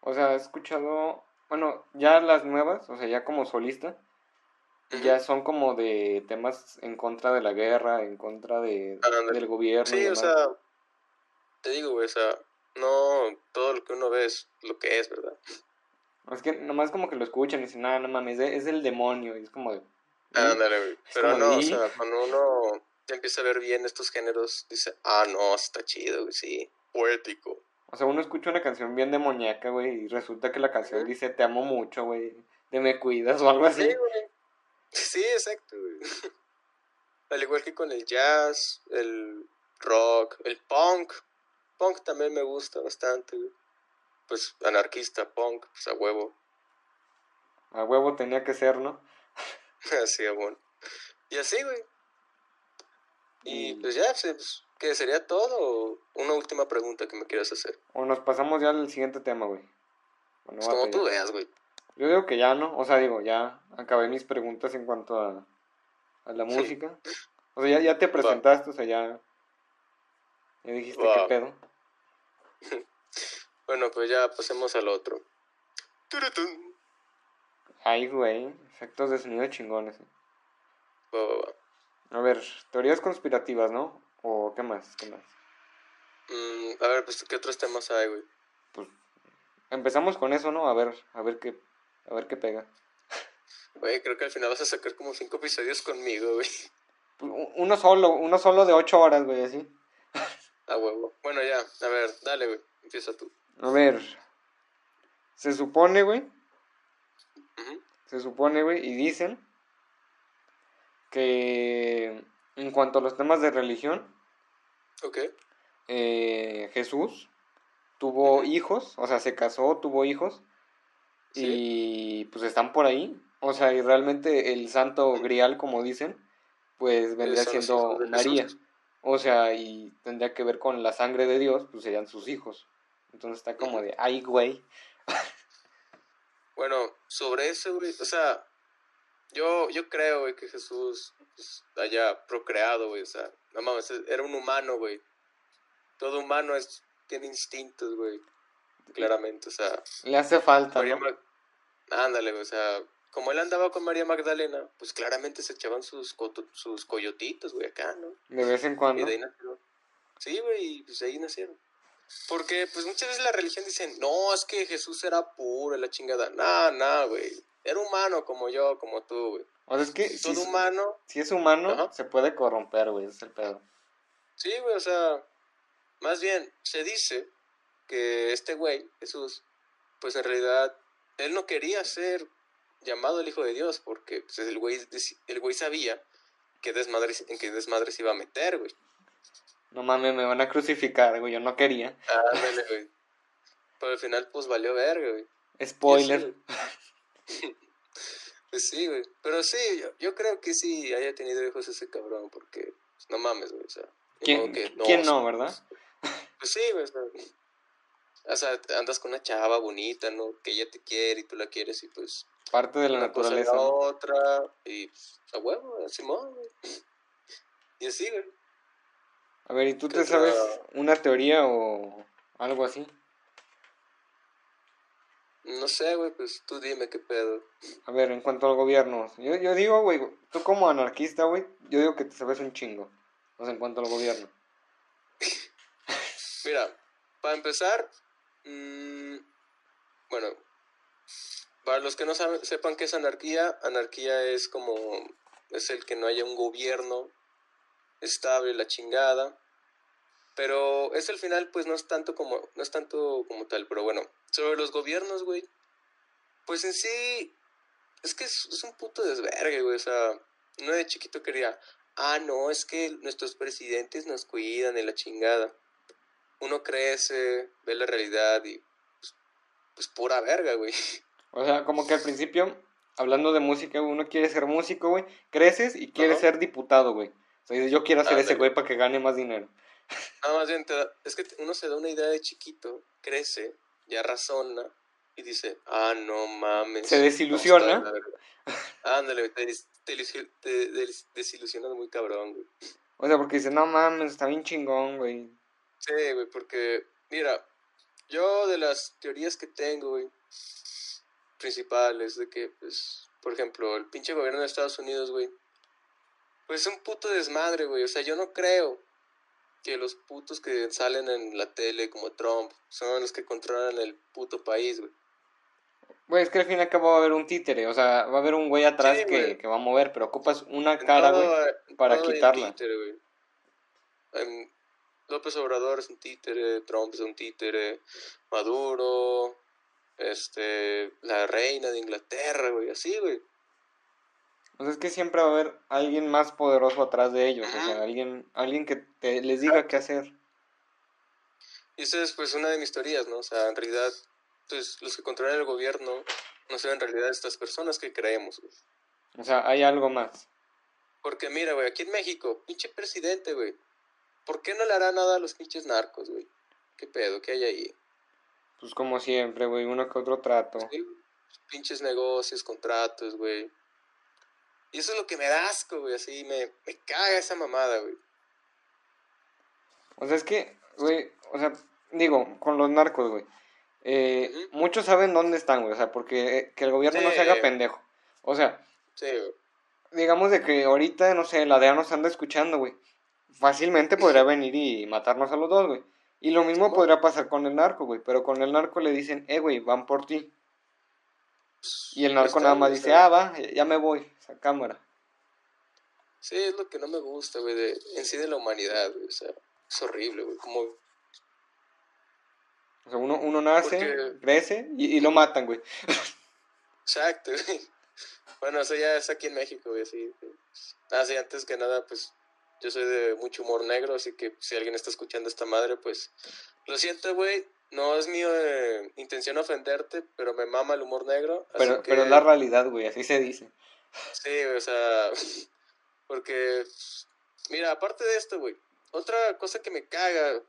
O sea, he escuchado, bueno, ya las nuevas, o sea, ya como solista, ya son como de temas en contra de la guerra, en contra de, del gobierno. Sí, o sea, te digo, güey, o sea, no todo lo que uno ve es lo que es, ¿verdad? Es que nomás como que lo escuchan y dicen, nada, no mames, es, el demonio, y es como de... Ándale, güey. Pero no, o sea, cuando uno ya empieza a ver bien estos géneros, dice, ah, no, está chido, güey, sí, poético. O sea, uno escucha una canción bien demoníaca, güey, y resulta que la canción dice, te amo mucho, güey, te me cuidas o algo así. Sí, güey. Sí, exacto, güey. Al igual que con el jazz, el rock, el punk. Punk también me gusta bastante, güey. Pues anarquista, punk, pues a huevo. A huevo tenía que ser, ¿no? así, bueno. Y así, güey. Y pues ya, pues, ¿qué sería todo? una última pregunta que me quieras hacer? O nos pasamos ya al siguiente tema, güey. Pues como tú veas, güey. Yo digo que ya, ¿no? O sea, digo, ya acabé mis preguntas en cuanto a, a la música. O sea, ya, ya te presentaste, o sea, ya, ya dijiste qué pedo. bueno, pues ya pasemos al otro. Ay, güey, efectos de sonido chingones. Eh. A ver, teorías conspirativas, ¿no? ¿O qué más? ¿Qué más? Mm, a ver, pues, ¿qué otros temas hay, güey? Pues, empezamos con eso, ¿no? A ver, a ver qué, a ver qué pega. Güey, creo que al final vas a sacar como cinco episodios conmigo, güey. Pues, uno solo, uno solo de ocho horas, güey, así. A huevo. Bueno, ya, a ver, dale, güey, empieza tú. A ver, se supone, güey. Se supone, güey, y dicen que en cuanto a los temas de religión, eh, Jesús tuvo hijos, o sea, se casó, tuvo hijos, y pues están por ahí. O sea, y realmente el santo grial, como dicen, pues vendría siendo María. O sea, y tendría que ver con la sangre de Dios, pues serían sus hijos. Entonces está como de, ay, güey. Bueno, sobre eso, güey, o sea, yo, yo creo, güey, que Jesús pues, haya procreado, güey. O sea, no mames, era un humano, güey. Todo humano es, tiene instintos, güey. Claramente, o sea. Le hace falta. Ándale, güey, o sea, como él andaba con María Magdalena, pues claramente se echaban sus, sus coyotitos, güey, acá, ¿no? De vez en cuando. Y de ahí nacieron. Sí, güey, y pues ahí nacieron. Porque, pues muchas veces la religión dicen, no, es que Jesús era puro, la chingada. No, no, güey. Era humano como yo, como tú, güey. O sea, es que. Todo si, humano. Si es humano, se puede corromper, güey, ese es el pedo. Sí, güey, o sea. Más bien, se dice que este güey, Jesús, pues en realidad, él no quería ser llamado el Hijo de Dios, porque pues, el, güey, el güey sabía que desmadre, en qué desmadre se iba a meter, güey. No mames, me van a crucificar, güey, yo no quería. Ah, güey. Pero al final, pues valió verga, güey. Spoiler. pues sí, güey. Pero sí, yo, creo que sí haya tenido hijos ese cabrón, porque pues, no mames, güey. O sea, ¿Quién, no, ¿quién no verdad? Pues sí, güey. O sea, andas con una chava bonita, ¿no? Que ella te quiere y tú la quieres y pues... Parte de la naturaleza. otra y pues, a huevo, Simón, güey. Y así, güey. A ver, ¿y tú te sabes una teoría o algo así? No sé, güey, pues tú dime qué pedo. A ver, en cuanto al gobierno, yo, yo digo, güey, tú como anarquista, güey, yo digo que te sabes un chingo. O sea, en cuanto al gobierno. Mira, para empezar, mmm, bueno, para los que no saben, sepan qué es anarquía, anarquía es como, es el que no haya un gobierno estable, la chingada. Pero es el final, pues no es tanto como, no es tanto como tal, pero bueno, sobre los gobiernos, güey, pues en sí, es que es, un puto desvergue, güey, o sea, no de chiquito quería, ah, no, es que nuestros presidentes nos cuidan de la chingada. uno crece, ve la realidad y pues, pues pura verga, güey. O sea, como que al principio, hablando de música, uno quiere ser músico, güey, creces y quieres ser diputado, güey. O sea, yo quiero ser ese güey para que gane más dinero. No, más bien, es que uno se da una idea de chiquito, crece, ya razona y dice, ah, no mames. Se desilusiona. Ándale, te, te, desilusionas muy cabrón, güey. O sea, porque dice, no mames, está bien chingón, güey. Sí, güey, porque, mira, yo de las teorías que tengo, güey, principales, de que, pues, por ejemplo, el pinche gobierno de Estados Unidos, güey, pues es un puto desmadre, güey. O sea, yo no creo que los putos que salen en la tele como Trump son los que controlan el puto país, güey. Güey, es que al fin y al cabo va a haber un títere, o sea, va a haber un güey atrás que, que, va a mover, pero ocupas una cara, güey, para quitarla. Títere, López Obrador es un títere, Trump es un títere, Maduro, este, la reina de Inglaterra, güey, así, güey. O sea, es que siempre va a haber alguien más poderoso atrás de ellos, o sea, alguien, alguien que te, les diga qué hacer. Y esa es pues una de mis teorías, ¿no? O sea, en realidad entonces, los que controlan el gobierno no son en realidad estas personas que creemos, güey. O sea, hay algo más. Porque mira, güey, aquí en México, pinche presidente, güey. ¿Por qué no le hará nada a los pinches narcos, güey? ¿Qué pedo? ¿Qué hay ahí? Pues como siempre, güey, uno que otro trato. pinches negocios, contratos, güey. Y eso es lo que me da asco, güey, así, me, me caga esa mamada, güey. O sea, es que, güey, o sea, digo, con los narcos, güey. Eh, muchos saben dónde están, güey. O sea, porque eh, que el gobierno no se haga pendejo. O sea, digamos de que ahorita, no sé, la DEA nos anda escuchando, güey. Fácilmente podría venir y matarnos a los dos, güey. Y lo mismo podría pasar con el narco, güey. Pero con el narco le dicen, eh, güey, van por ti. Y el narco nada más dice, ah, va, ya me voy, esa cámara. Sí, es lo que no me gusta, güey, de, en sí de la humanidad, güey. O sea, es horrible, güey. Como o sea, uno, uno nace, crece y, lo matan, güey. Exacto, güey. Bueno, eso ya es aquí en México, güey, así. Ah, sí, antes que nada, pues yo soy de mucho humor negro, así que si alguien está escuchando esta madre, pues lo siento, güey. No es mi eh, intención ofenderte, pero me mama el humor negro. Pero, pero es la realidad, güey, así se dice. Sí, o sea, porque, mira, aparte de esto, güey, otra cosa que me caga,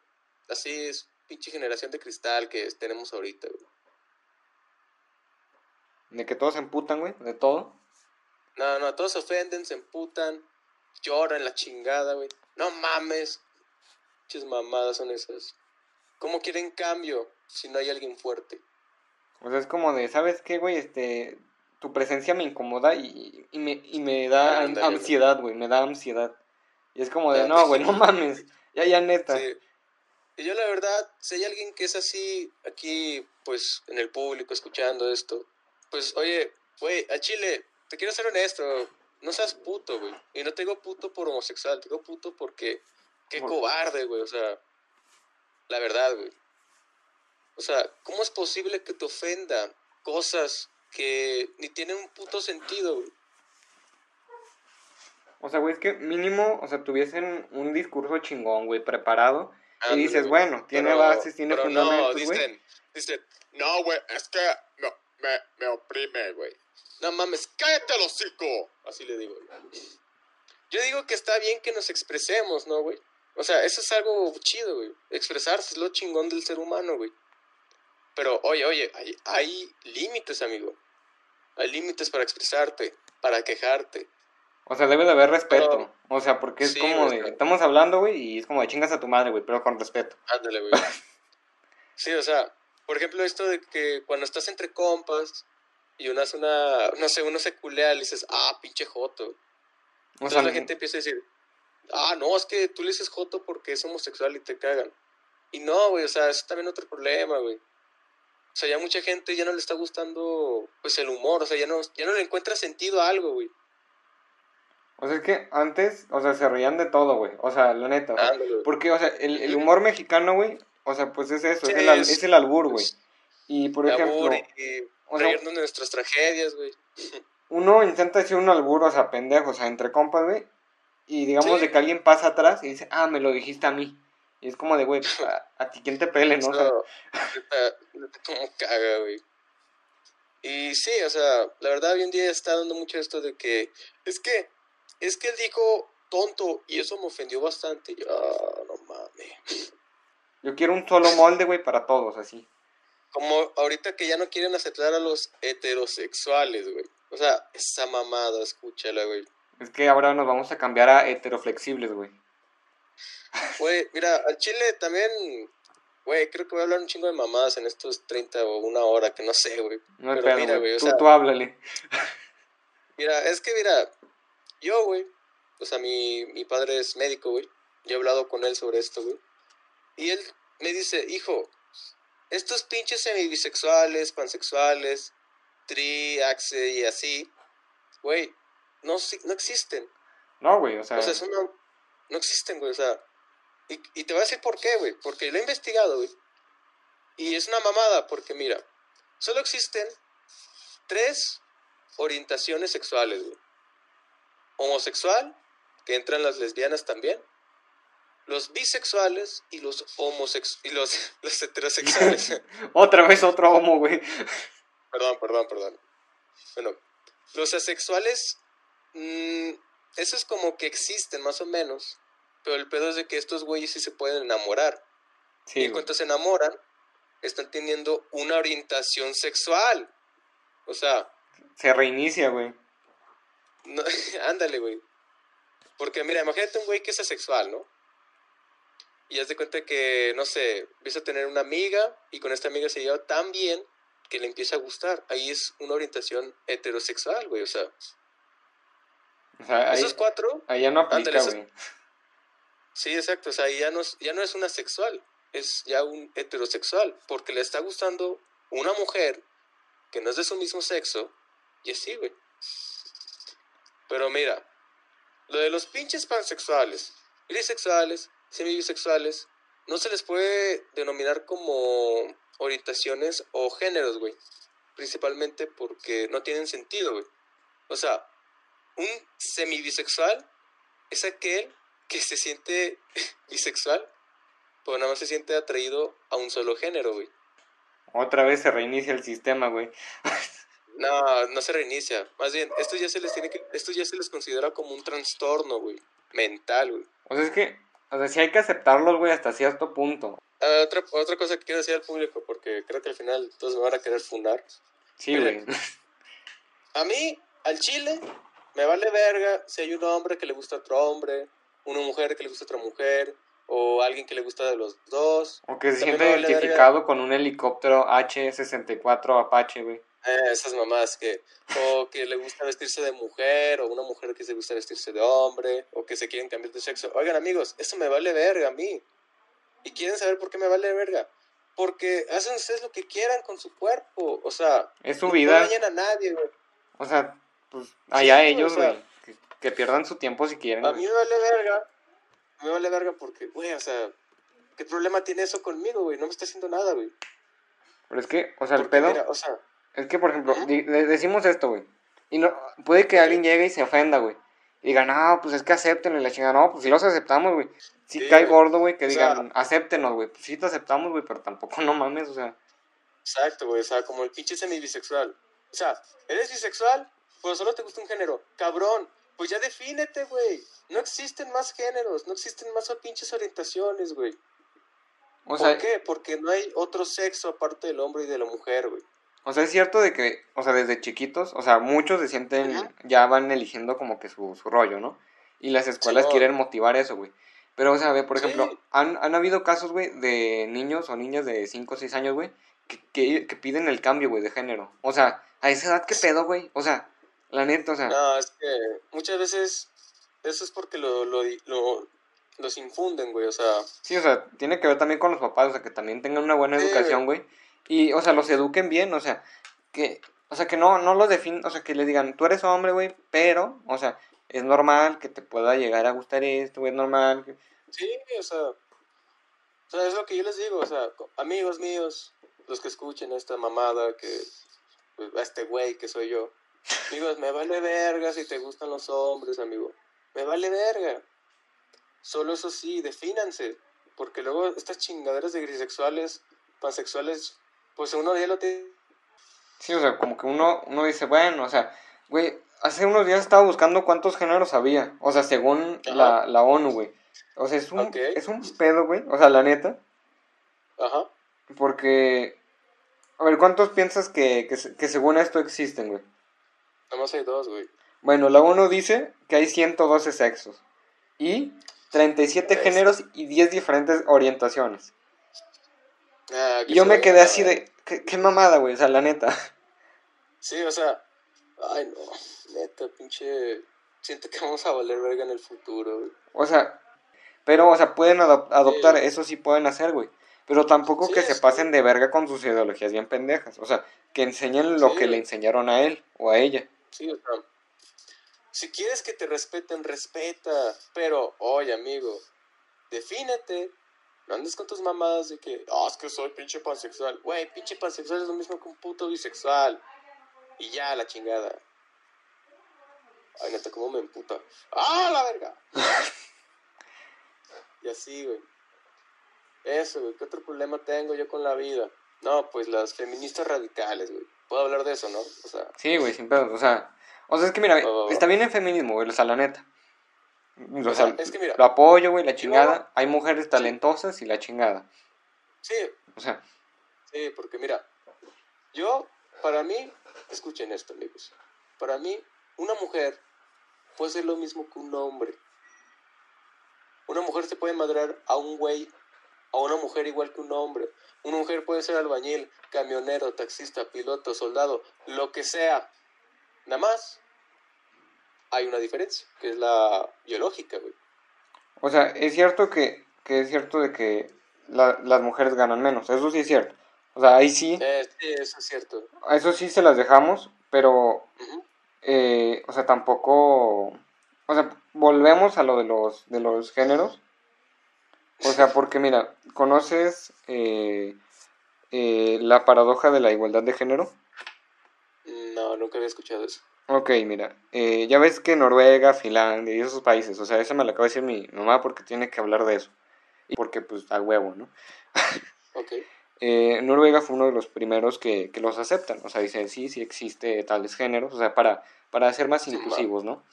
así es, pinche generación de cristal que tenemos ahorita, güey. ¿De que todos se emputan, güey? ¿De todo? No, no, todos se ofenden, se emputan, lloran la chingada, güey. No mames. Pinches mamadas son esas. ¿Cómo quieren cambio si no hay alguien fuerte? O sea, es como de, ¿sabes qué, güey? Este, tu presencia me incomoda y, y, me, y me da ansiedad, güey, me da ansiedad. Y es como de, no, güey, no mames. Ya, ya, neta. Sí. Y yo la verdad, si hay alguien que es así aquí, pues en el público escuchando esto, pues oye, güey, a Chile, te quiero ser honesto, no seas puto, güey. Y no te digo puto por homosexual, te digo puto porque qué cobarde, güey, o sea, la verdad, güey. O sea, ¿cómo es posible que te ofenda cosas que ni tienen un puto sentido, güey? O sea, güey, es que mínimo, o sea, tuviesen un discurso chingón, güey, preparado y dices, bueno, tiene bases, tiene fundamentos, no, dicen, dicen, no, güey, es que me, me, oprime, güey. No mames, cállate al hocico. Así le digo. Yo digo que está bien que nos expresemos, ¿no, güey? O sea, eso es algo chido, güey. Expresarse es lo chingón del ser humano, güey. Pero, oye, oye, hay, hay límites, amigo. Hay límites para expresarte, para quejarte, o sea, debe de haber respeto. o sea, porque es como de. Estamos hablando, güey, y es como de chingas a tu madre, güey, pero con respeto. Ándale, güey. sí, o sea, por ejemplo, esto de que cuando estás entre compas y uno hace una. No sé, uno se culea y dices, ah, pinche joto. Entonces o sea, la gente empieza a decir, ah, no, es que tú le dices joto porque es homosexual y te cagan. Y no, güey, o sea, eso es también otro problema, güey. O sea, ya mucha gente ya no le está gustando, pues, el humor, o sea, ya no, ya no le encuentra sentido a algo, güey. O sea, es que antes, o sea, se reían de todo, güey. O sea, la neta. porque, o sea, el, el, humor mexicano, güey, o sea, pues es eso, es, el, es, el, albur, güey. Y, por ejemplo... Y, o sea, de nuestras tragedias, güey. Uno intenta decir un albur, o sea, pendejo, o sea, entre compas, güey. Y digamos de que alguien pasa atrás y dice, ah, me lo dijiste a mí. Y es como de, güey, pues, a, ti quién te pele, ¿no? No, como caga, güey. Y sí, o sea, la verdad hoy en día está dando mucho esto de que, es que, es que él dijo tonto y eso me ofendió bastante. Yo, ah, no mames. Yo quiero un solo molde, güey, para todos, así. Como ahorita que ya no quieren aceptar a los heterosexuales, güey. O sea, esa mamada, escúchala, güey. Es que ahora nos vamos a cambiar a heteroflexibles, güey. Güey, mira, al chile también, güey, creo que voy a hablar un chingo de mamadas en estos 30 o una hora, que no sé, güey. No Pero mira, güey, o tú, sea, tú háblale. Mira, es que mira, yo, güey, o sea, mi, mi padre es médico, güey. Yo he hablado con él sobre esto, güey. Y él me dice, hijo, estos pinches semibisexuales, pansexuales, tri, axe y así, güey, no, no existen. No, güey, o sea. O sea, no, no existen, güey, o sea. Y, y, te voy a decir por qué, güey. Porque lo he investigado, güey. Y es una mamada, porque mira, solo existen tres orientaciones sexuales, güey. Homosexual, que entran las lesbianas también. Los bisexuales y los homosexuales. Y los, los heterosexuales. Otra vez otro homo, güey. Perdón, perdón, perdón. Bueno, los asexuales Mm, eso es como que existen más o menos, pero el pedo es de que estos güeyes sí se pueden enamorar. y en cuanto se enamoran, están teniendo una orientación sexual. O sea... Se reinicia, güey. ándale, güey. Porque mira, imagínate un güey que es asexual, ¿no? Y haz de cuenta que, no sé, empieza a tener una amiga y con esta amiga se lleva tan bien que le empieza a gustar. Ahí es una orientación heterosexual, güey. O sea, esos cuatro. Ahí ya no aplica, güey. Sí, exacto. O sea, ahí ya no, es, ya no es una sexual, es ya un heterosexual, porque le está gustando una mujer que no es de su mismo sexo, y así, güey. Pero mira, lo de los pinches pansexuales, bisexuales, semibisexuales, no se les puede denominar como orientaciones o géneros, güey. Principalmente porque no tienen sentido, güey. O sea, un semibisexual es aquel que se siente bisexual, pero nada más se siente atraído a un solo género, güey. Otra vez se reinicia el sistema, güey. no, no se reinicia. Más bien, esto ya se les tiene que, esto ya se les considera como un trastorno, güey. Mental, güey. O sea, es que, o sea, sí hay que aceptarlos, güey, hasta cierto punto. Ah, otra, otra cosa que quiero decir al público, porque creo que al final todos me van a querer fundar. Sí, güey. A mí, al chile, me vale verga si hay un hombre que le gusta a otro hombre, una mujer que le gusta a otra mujer, o alguien que le gusta de los dos. O que se siente identificado con un helicóptero H-64 Apache, güey. Eh, esas mamás que, o que le gusta vestirse de mujer, o una mujer que se gusta vestirse de hombre, o que se quieren cambiar de sexo. Oigan, amigos, eso me vale verga a mí. ¿Y quieren saber por qué me vale verga? Porque hacen ustedes lo que quieran con su cuerpo. O sea, es su vida. No dañan a nadie, güey. O sea, pues allá ellos, güey. que, pierdan su tiempo si quieren. A mí me vale verga. Me vale verga porque, güey, o sea, ¿qué problema tiene eso conmigo, güey? No me está haciendo nada, güey. Pero es que, o sea, el pedo. o sea, es que, por ejemplo, decimos esto, güey. Y no, puede que alguien llegue y se ofenda, güey. Y digan, no, pues es que acéptenlo. Y la chingada, no, pues si los aceptamos, güey. Si cae gordo, güey, que digan, acéptenos, güey. Pues sí te aceptamos, güey, pero tampoco no mames, o sea. Exacto, güey, o sea, como el pinche semi-bisexual. O sea, eres bisexual, pero solo te gusta un género. Cabrón, pues ya defínete, güey. No existen más géneros, no existen más pinches orientaciones, güey. O ¿Por qué? Porque no hay otro sexo aparte del hombre y de la mujer, güey. O sea, es cierto de que, o sea, desde chiquitos, o sea, muchos se sienten, ya van eligiendo como que su, su rollo, ¿no? Y las escuelas quieren motivar eso, güey. Pero, o sea, ve, por ejemplo, han, han habido casos, güey, de niños o niñas de 5 o 6 años, güey, que, que, que, piden el cambio, güey, de género. O sea, a esa edad, ¿qué pedo, güey? O sea, la neta, o sea. No, es que muchas veces eso es porque lo, lo, lo los infunden, güey, o sea. Sí, o sea, tiene que ver también con los papás, o sea, que también tengan una buena educación, güey. Y, o sea, los eduquen bien, o sea, que, o sea, que no, no los definen, o sea, que les digan, tú eres hombre, güey, pero, o sea, es normal que te pueda llegar a gustar esto, güey, es normal. Que... Sí, o sea, o sea, es lo que yo les digo, o sea, amigos míos, los que escuchen esta mamada, que, pues, a este güey que soy yo, Amigos, me vale verga si te gustan los hombres, amigo. Me vale verga. Solo eso sí, defínanse. porque luego estas chingaderas de grisexuales, pansexuales, pues uno ya lo tiene. Sí, o sea, como que uno, uno dice, bueno, o sea, güey, hace unos días estaba buscando cuántos géneros había, o sea, según la, la, ONU, güey. O sea, es un, es un pedo, güey, o sea, la neta. Ajá. Porque, a ver, ¿cuántos piensas que, que, que según esto existen, güey? Nada más hay dos, güey. Bueno, la ONU dice que hay 112 sexos y 37 géneros y 10 diferentes orientaciones. Ah, y yo me quedé así de, ¿qué, mamada, güey, o sea, la neta. Sí, o sea, ay no, neta, pinche, siento que vamos a valer verga en el futuro, güey. O sea, pero, o sea, pueden adoptar, eso sí pueden hacer, güey. Pero tampoco que se pasen de verga con sus ideologías bien pendejas. O sea, que enseñen lo que le enseñaron a él o a ella. Sí, o sea, si quieres que te respeten, respeta. Pero, oye, amigo, defínete. No andes con tus mamadas de que, ah, es que soy pinche pansexual. Güey, pinche pansexual es lo mismo que un puto bisexual. Y ya, la chingada. Ay, neta, cómo me emputa. ¡Ah, la verga! y así, güey. Eso, güey. ¿Qué otro problema tengo yo con la vida? No, pues las feministas radicales, güey. Puedo hablar de eso, ¿no? O sea. Sí, güey, sin pedo. O sea, o sea, es que mira, está bien el feminismo, güey, o sea, la neta. O sea, es que mira, lo apoyo, güey, la chingada. Hay mujeres talentosas y la chingada. Sí. O sea. Sí, porque mira, yo, para mí, escuchen esto, amigos. Para mí, una mujer puede ser lo mismo que un hombre. Una mujer se puede madrar a un güey, a una mujer igual que un hombre. Una mujer puede ser albañil, camionero, taxista, piloto, soldado, lo que sea. Nada más hay una diferencia, que es la biológica, güey. O sea, es cierto que, que es cierto de que las mujeres ganan menos, eso sí es cierto. O sea, ahí sí. Eh, sí, eso es cierto. Eso sí se las dejamos, pero, eh, o sea, tampoco, o sea, volvemos a lo de los, de los géneros. O sea, porque mira, ¿conoces eh, la paradoja de la igualdad de género? No, nunca había escuchado eso. Ok, mira, eh, ya ves que Noruega, Finlandia y esos países, o sea, eso me lo acaba de decir mi mamá porque tiene que hablar de eso. Y porque, pues, a huevo, ¿no? ok. Eh, Noruega fue uno de los primeros que, que, los aceptan, o sea, dicen, sí, sí existe tales géneros, o sea, para, para ser más inclusivos, ¿no?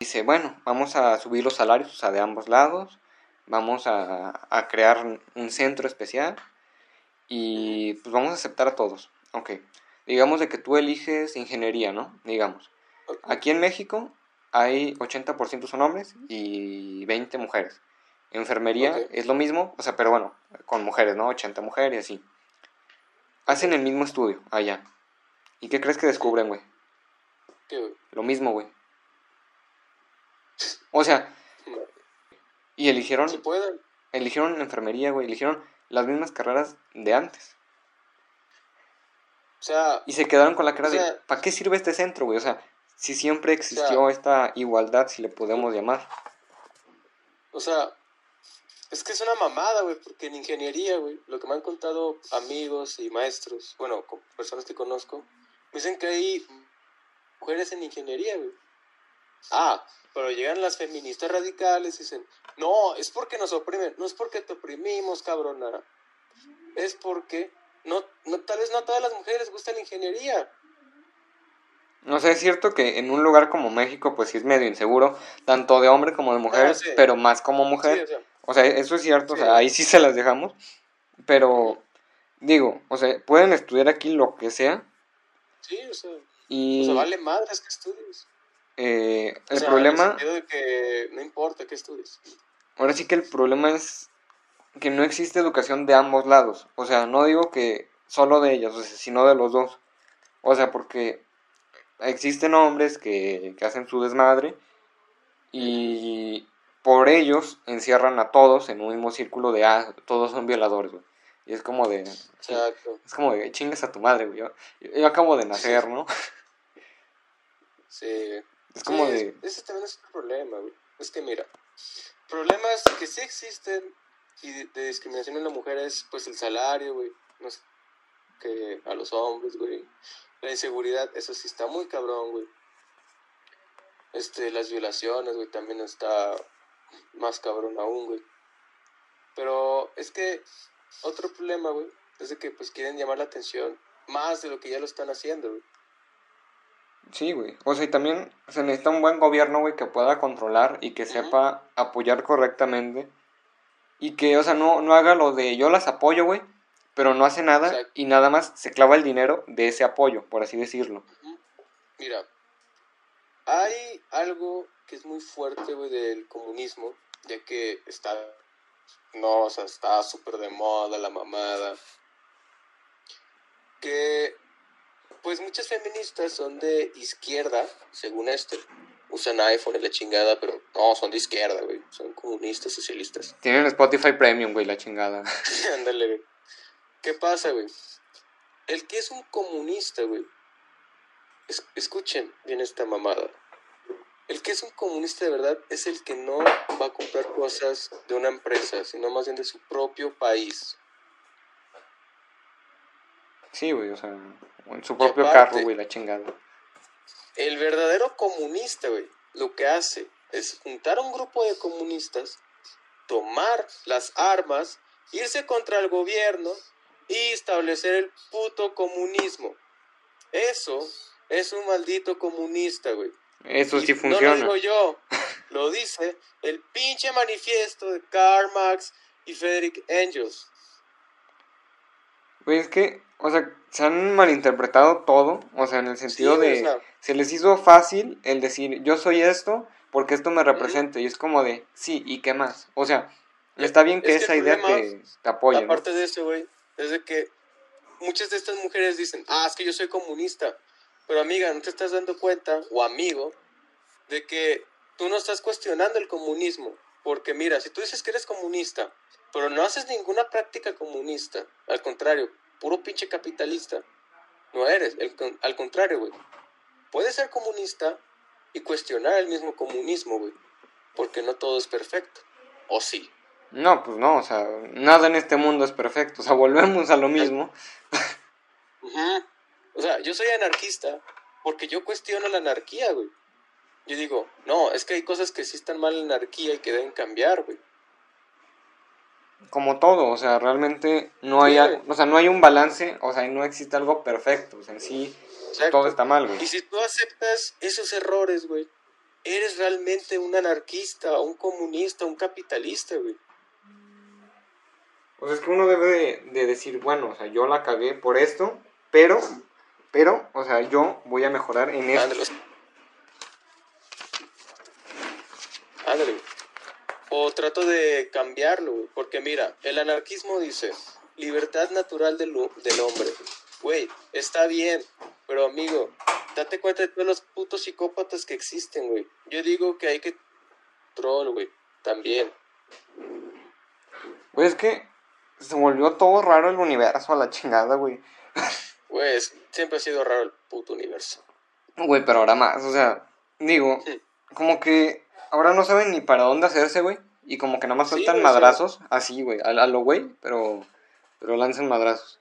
Dice, bueno, vamos a subir los salarios, o sea, de ambos lados, vamos a, a crear un centro especial y pues vamos a aceptar a todos. Ok, digamos de que tú eliges ingeniería, ¿no? Digamos. Aquí en México hay 80% son hombres y 20 mujeres. Enfermería es lo mismo, o sea, pero bueno, con mujeres, ¿no? 80 mujeres y así. Hacen el mismo estudio allá. ¿Y qué crees que descubren, güey? Lo mismo, güey. O sea, y eligieron... Si pueden. Eligieron enfermería, güey. Eligieron las mismas carreras de antes. O sea, y se quedaron con la cara de, ¿para qué sirve este centro, güey? O sea, si siempre existió esta igualdad, si le podemos llamar. O sea, es que es una mamada, güey, porque en ingeniería, güey, lo que me han contado amigos y maestros, bueno, personas que conozco, me dicen que hay mujeres en ingeniería, güey. Ah, pero llegan las feministas radicales y dicen, no, es porque nos oprimen, no es porque te oprimimos, cabrona. Es porque no, no, tal vez no a todas las mujeres les gusta la ingeniería. No sé, es cierto que en un lugar como México, pues sí es medio inseguro, tanto de hombre como de mujer, pero más como mujer. o, sea, eso es cierto, o sea, ahí sí se las dejamos. Pero, digo, o sea, pueden estudiar aquí lo que sea. Sí, o sea, y, o sea vale madres que estudies. Eh, el problema. de que no importa que estudies. Ahora sí que el problema es que no existe educación de ambos lados. O sea, no digo que solo de ellos, sino de los dos. O sea, porque existen hombres que, hacen su desmadre y por ellos encierran a todos en un mismo círculo de, ah, todos son violadores, güey. Y es como de... Exacto. Es como de, chingas a tu madre, güey. Yo, acabo de nacer, ¿no? Sí. Es como de... Ese también es un problema, güey. Es que mira, problemas que sí existen y de, discriminación en la mujer es pues el salario, güey. No sé, que a los hombres, güey. La inseguridad, eso sí está muy cabrón, güey. Este, las violaciones, güey, también está más cabrón aún, güey. Pero es que otro problema, güey, es de que pues quieren llamar la atención más de lo que ya lo están haciendo, güey. Sí, güey. O sea, y también se necesita un buen gobierno, güey, que pueda controlar y que sepa apoyar correctamente. Y que, o sea, no, no haga lo de yo las apoyo, güey, pero no hace nada y nada más se clava el dinero de ese apoyo, por así decirlo. Mira, hay algo que es muy fuerte, güey, del comunismo, ya que está, no, o sea, está súper de moda la mamada. Que, pues muchas feministas son de izquierda, según esto. Usan iPhone y la chingada, pero no, son de izquierda, güey. Son comunistas, socialistas. Tienen Spotify Premium, güey, la chingada. Ándale, güey. ¿Qué pasa, güey? El que es un comunista, güey. escuchen bien esta mamada. El que es un comunista de verdad es el que no va a comprar cosas de una empresa, sino más bien de su propio país. Sí, güey, o sea, en su propio carro, güey, la chingada. El verdadero comunista, güey, lo que hace es juntar a un grupo de comunistas, tomar las armas, irse contra el gobierno y establecer el puto comunismo. Eso es un maldito comunista, güey. Eso sí funciona. No lo digo yo, lo dice el pinche manifiesto de Karl Marx y Frederick Engels. Güey, es que, o sea, se han malinterpretado todo, o sea, en el sentido de, se les hizo fácil el decir, yo soy esto porque esto me representa, y es como de, sí, ¿y qué más? O sea, está bien que esa idea te, te apoye. Aparte de eso, güey, es de que muchas de estas mujeres dicen, ah, es que yo soy comunista, pero amiga, no te estás dando cuenta, o amigo, de que tú no estás cuestionando el comunismo. Porque mira, si tú dices que eres comunista, pero no haces ninguna práctica comunista, al contrario, puro pinche capitalista, no eres. al contrario, güey. Puedes ser comunista y cuestionar el mismo comunismo, güey. Porque no todo es perfecto. ¿O sí? No, pues no, o sea, nada en este mundo es perfecto. O sea, volvemos a lo mismo. O sea, yo soy anarquista porque yo cuestiono la anarquía, güey. Yo digo, no, es que hay cosas que sí están mal en la anarquía y que deben cambiar, güey. Como todo, o sea, realmente no hay, o sea, no hay un balance, o sea, no existe algo perfecto, o sea, en sí todo está mal, güey. Y si tú aceptas esos errores, güey, eres realmente un anarquista, un comunista, un capitalista, güey. O sea, es que uno debe de decir, bueno, o sea, yo la cagué por esto, pero pero, o sea, yo voy a mejorar en eso. Ándale. O trato de cambiarlo, porque mira, el anarquismo dice, libertad natural del, del hombre. Güey, está bien, pero amigo, date cuenta de todos los putos psicópatas que existen, güey. Yo digo que hay que troll, güey, también. Güey, es que se volvió todo raro el universo a la chingada, güey. Güey, siempre ha sido raro el puto universo. Güey, pero ahora más, o sea, digo, como que ahora no saben ni para dónde hacerse, güey. Y como que nada más sueltan madrazos, así, güey, a, lo güey, pero, pero lanzan madrazos.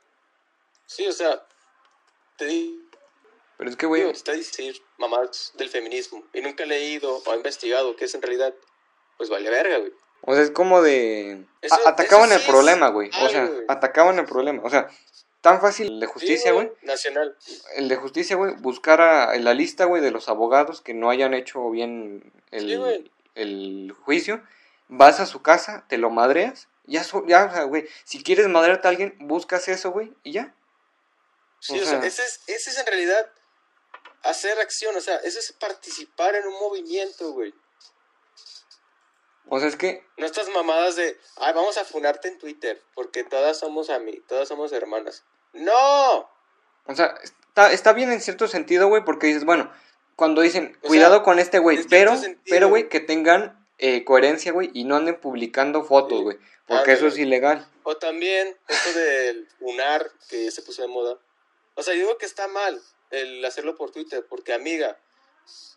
Sí, o sea, te di... Pero es que, güey... Está decir mamás del feminismo y nunca he leído o investigado qué es en realidad, pues vale verga, güey. O sea, es como de... atacaban el problema, güey. O sea, atacaban el problema. O sea, tan fácil el de justicia, güey. nacional. El de justicia, güey, buscar a, en la lista, güey, de los abogados que no hayan hecho bien el, el juicio. Vas a su casa, te lo madreas. Ya, ya o sea, güey, si quieres madrearte a alguien, buscas eso, güey, y ya. Sí, o, sea, ese, es, ese es en realidad hacer acción, o sea, ese es participar en un movimiento, güey. O sea, es que... No estas mamadas de, ay, vamos a funarte en Twitter, porque todas somos a mí, todas somos hermanas. ¡No! O sea, está, está bien en cierto sentido, güey, porque dices, bueno, cuando dicen, cuidado con este güey, pero, pero, güey, que tengan eh, coherencia, güey, y no anden publicando fotos, güey, porque eso es ilegal. O también esto del funar, que se puso de moda. O sea, yo digo que está mal el hacerlo por Twitter, porque amiga,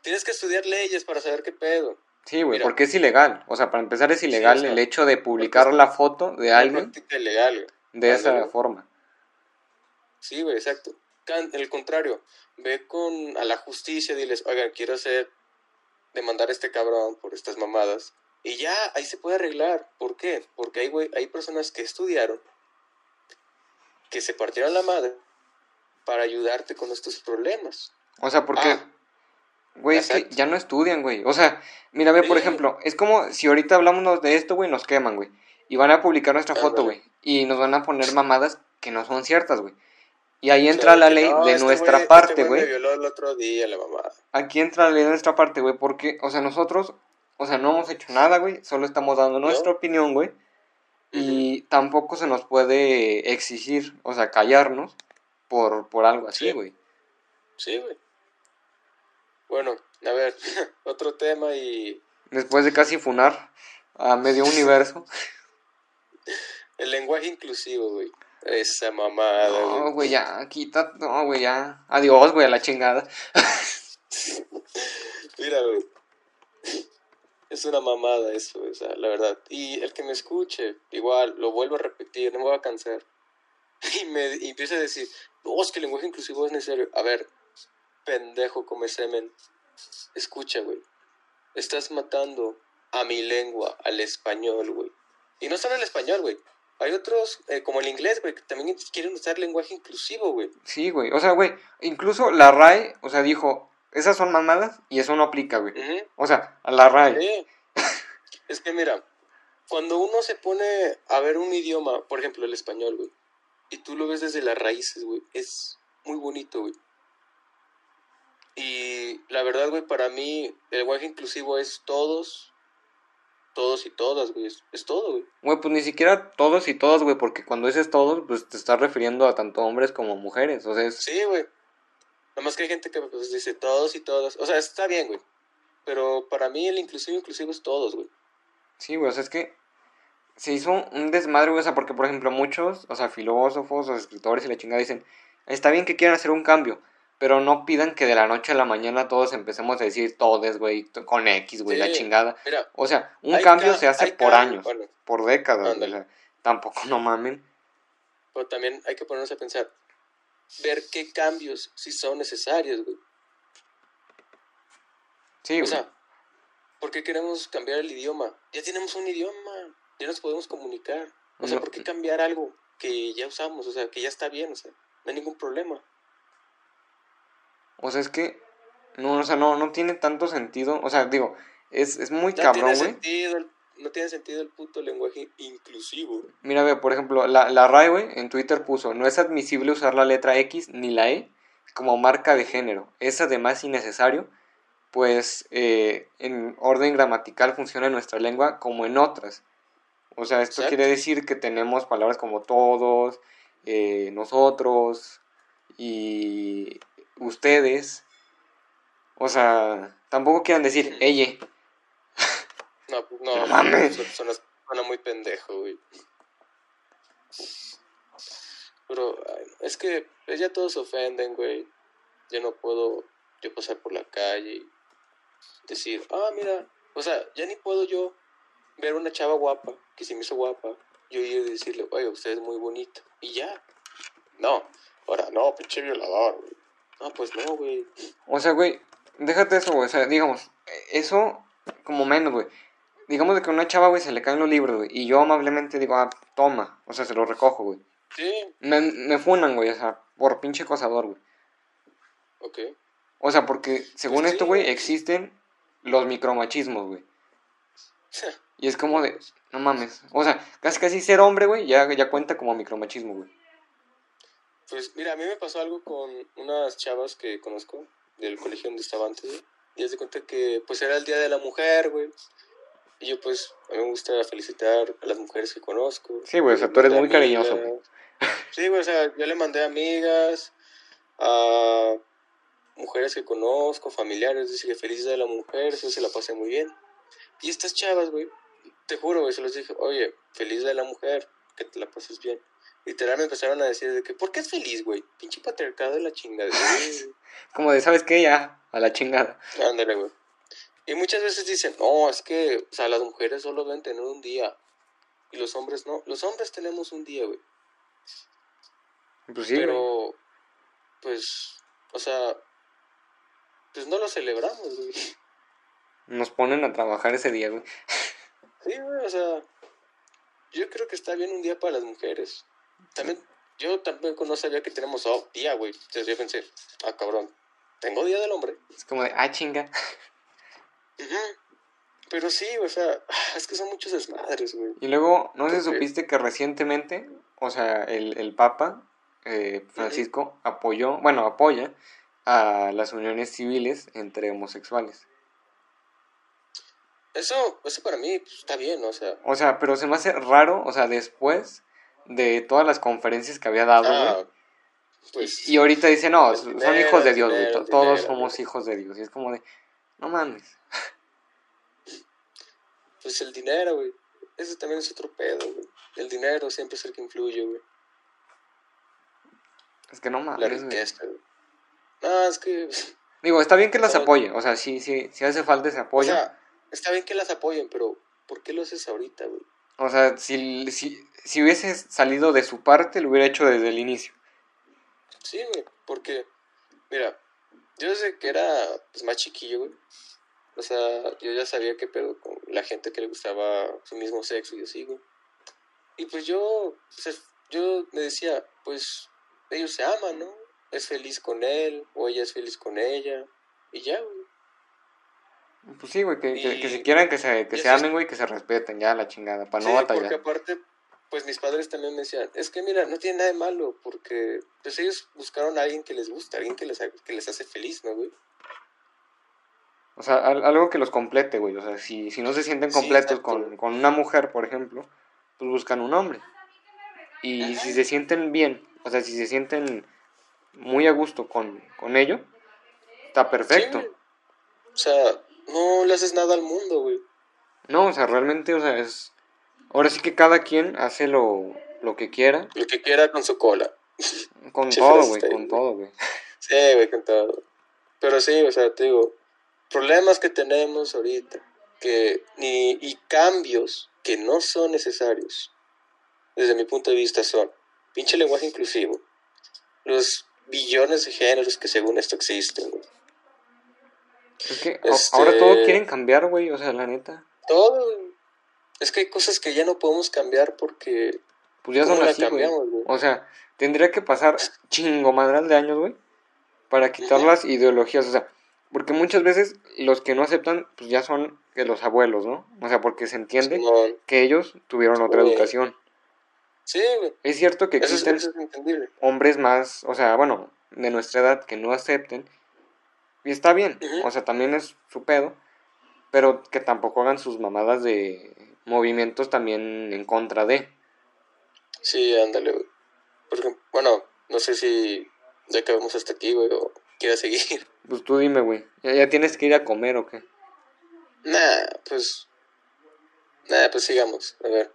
tienes que estudiar leyes para saber qué pedo. Sí, güey, porque es ilegal. O sea, para empezar es ilegal el hecho de publicar la foto de alguien ilegal, de esa forma. Sí, güey, exacto. El contrario, ve con a la justicia, diles, oigan, quiero hacer demandar a este cabrón por estas mamadas. Y ya ahí se puede arreglar. ¿Por qué? Porque hay, güey, hay personas que estudiaron, que se partieron la madre para ayudarte con estos problemas. O sea, porque, ah, güey, es que ya no estudian, güey. O sea, mira, ve, por ejemplo, es como si ahorita hablamos de esto, güey, nos queman, güey. Y van a publicar nuestra foto, güey. Y nos van a poner mamadas que no son ciertas, güey. Y ahí entra la ley de este nuestra este parte, güey. el otro día la mamada. Aquí entra la ley de nuestra parte, güey, porque, o sea, nosotros, o sea, no hemos hecho nada, güey, solo estamos dando nuestra opinión, güey. Y tampoco se nos puede exigir, o sea, callarnos por, por algo así, güey. Sí, güey. Bueno, a ver, otro tema y... Después de casi funar a medio universo. El lenguaje inclusivo, güey. Esa mamada, No, güey, ya, quita, no, güey, ya. Adiós, güey, a la chingada. Mira, güey. Es una mamada eso, o sea, la verdad. Y el que me escuche, igual, lo vuelvo a repetir, no me voy a cansar. Y me y empieza a decir, no, es que el lenguaje inclusivo es necesario. A ver, pendejo come semen. Escucha, güey. Estás matando a mi lengua, al español, güey. Y no solo el español, güey. Hay otros, eh, como el inglés, güey, que también quieren usar lenguaje inclusivo, güey. Sí, güey. O sea, güey, incluso la RAE, o sea, dijo, esas son mamadas y eso no aplica, güey. O sea, a la RAE. Sí. es que mira, cuando uno se pone a ver un idioma, por ejemplo, el español, güey, y tú lo ves desde las raíces, güey, es muy bonito, güey. Y la verdad, güey, para mí el lenguaje inclusivo es todos todos y todas, güey. Es, todo, güey. Güey, pues ni siquiera todos y todas, güey, porque cuando dices todos, pues te estás refiriendo a tanto hombres como mujeres, o sea, es... Sí, güey. Nada más que hay gente que pues, dice todos y todas. O sea, está bien, güey. Pero para mí el inclusivo inclusivo es todos, güey. Sí, güey, o sea, es que se hizo un desmadre, güey, o sea, porque, por ejemplo, muchos, o sea, filósofos o escritores y la chingada dicen, está bien que quieran hacer un cambio, pero no pidan que de la noche a la mañana todos empecemos a decir todes, güey, con X, güey, la chingada. o sea, un cambio se hace por años, por décadas. O sea, tampoco no mamen. Pero también hay que ponernos a pensar, ver qué cambios si son necesarios, güey. Sí, güey. O sea, ¿por qué queremos cambiar el idioma? Ya tenemos un idioma, ya nos podemos comunicar. O sea, ¿por qué cambiar algo que ya usamos? O sea, que ya está bien, o sea, no hay ningún problema. O sea, es que. No, o sea, no, no tiene tanto sentido. O sea, digo, es, es muy cabrón, güey. No tiene sentido el puto lenguaje inclusivo. Mira, ve, por ejemplo, la, la RAE, güey, en Twitter puso: No es admisible usar la letra X ni la E como marca de género. Es además innecesario, pues eh, en orden gramatical funciona en nuestra lengua como en otras. O sea, esto quiere decir que tenemos palabras como todos, eh, nosotros y ustedes, o sea, tampoco quieran decir ella. No, no, no suena, muy pendejo, güey. Pero es que ya todos se ofenden, güey. Yo no puedo yo pasar por la calle y decir, ah, mira, o sea, ya ni puedo yo ver una chava guapa, que se me hizo guapa, yo ir y decirle, oye, usted es muy bonito. Y ya. No, ahora no, pinche violador, güey. Ah, pues no, güey. O sea, güey, déjate eso, güey. O sea, digamos, eso como menos, güey. Digamos de que a una chava, güey, se le caen los libros, güey. Y yo amablemente digo, ah, toma. O sea, se los recojo, güey. Sí. Me, me funan, güey, o sea, por pinche cosador, güey. Ok. O sea, porque según pues esto, güey, existen los micromachismos, güey. y es como de, no mames. O sea, casi casi ser hombre, güey, ya, ya cuenta como micromachismo, güey. Pues mira, a mí me pasó algo con unas chavas que conozco del colegio donde estaba antes, güey. Y de cuenta que pues era el Día de la Mujer, güey. Y yo pues, a mí me gusta felicitar a las mujeres que conozco. Sí, güey, o sea, tú eres muy cariñoso, güey. Sí, güey, o sea, yo le mandé amigas, a mujeres que conozco, familiares, dice que feliz Día de la Mujer, eso se la pasé muy bien. Y estas chavas, güey, te juro, güey, se los dije, oye, feliz Día de la Mujer, que te la pases bien. Literal me empezaron a decir de que, ¿por qué es feliz, güey? Pinche patriarcado de la chingada. Como de, ¿sabes qué? Ya, a la chingada. Ándale, güey. Y muchas veces dicen, no, es que, o sea, las mujeres solo deben tener un día. Y los hombres no. Los hombres tenemos un día, güey. Pues sí, Pero, pues, o sea, pues no lo celebramos, güey. Nos ponen a trabajar ese día, güey. Sí, güey, o sea, yo creo que está bien un día para las mujeres. También, yo tampoco no sabía que tenemos oh, día, güey. Entonces yo pensé, ah, cabrón, tengo día del hombre. Es como de, ah, chinga. Pero sí, o sea, es que son muchos desmadres, güey. Y luego, ¿no si supiste que recientemente, o sea, el, el Papa eh, Francisco apoyó, bueno, apoya a las uniones civiles entre homosexuales? Eso, eso para mí pues, está bien, o sea. O sea, pero se me hace raro, o sea, después de todas las conferencias que había dado, ah, pues, y, ahorita dice, no, son hijos de Dios, güey. Todos somos hijos de Dios. Y es como de, no mames. Pues el dinero, güey. Ese también es otro pedo, güey. El dinero siempre es el que influye, güey. Es que no mames. La riqueza, güey. No, es que. Digo, está bien que las apoye. O sea, sí, sí, si hace falta ese apoyo. O sea, está bien que las apoyen, pero ¿por qué lo haces ahorita, güey? O sea, si, si, si hubiese salido de su parte, lo hubiera hecho desde el inicio. Sí, güey, porque, mira, yo desde que era pues, más chiquillo, güey, o sea, yo ya sabía que pedo con la gente que le gustaba su mismo sexo y así, güey. Y pues yo, yo me decía, pues ellos se aman, ¿no? Es feliz con él, o ella es feliz con ella, y ya, güey. Pues sí, güey, que, que, se quieran, que se, que se amen, güey, que se respeten, ya la chingada, para no batallar. porque aparte, pues mis padres también me decían, es que mira, no tiene nada de malo, porque pues ellos buscaron a alguien que les gusta, alguien que les, que les hace feliz, ¿no, güey? O sea, algo que los complete, güey. O sea, si, si no se sienten completos con, con, una mujer, por ejemplo, pues buscan un hombre. Y si se sienten bien, o sea, si se sienten muy a gusto con, con ello, está perfecto. o sea, no le haces nada al mundo, güey. No, o sea, realmente, o sea, es... Ahora sí que cada quien hace lo, lo que quiera. Lo que quiera con su cola. Con todo, güey, con todo, güey. Sí, güey, con todo. Pero sí, o sea, te digo, problemas que tenemos ahorita que, ni, y cambios que no son necesarios, desde mi punto de vista, son pinche lenguaje inclusivo, los billones de géneros que según esto existen, Es que ahora todo este, quieren cambiar, güey, o sea, la neta. Todo, Es que hay cosas que ya no podemos cambiar porque... Pues ya son así, güey. O sea, tendría que pasar chingo madral de años, güey, para quitar las ideologías, o sea, porque muchas veces los que no aceptan, pues ya son los abuelos, ¿no? O sea, porque se entiende que ellos tuvieron otra educación. Sí, Es cierto que existen hombres más, o sea, bueno, de nuestra edad que no acepten. Y está bien, o sea, también es su pedo. Pero que tampoco hagan sus mamadas de movimientos también en contra de. Sí, ándale, güey. Porque, bueno, no sé si ya acabamos hasta aquí, güey, o quieras seguir. Pues tú dime, güey. ¿Ya, tienes que ir a comer o qué? Nah, pues. Nah, pues sigamos. A ver.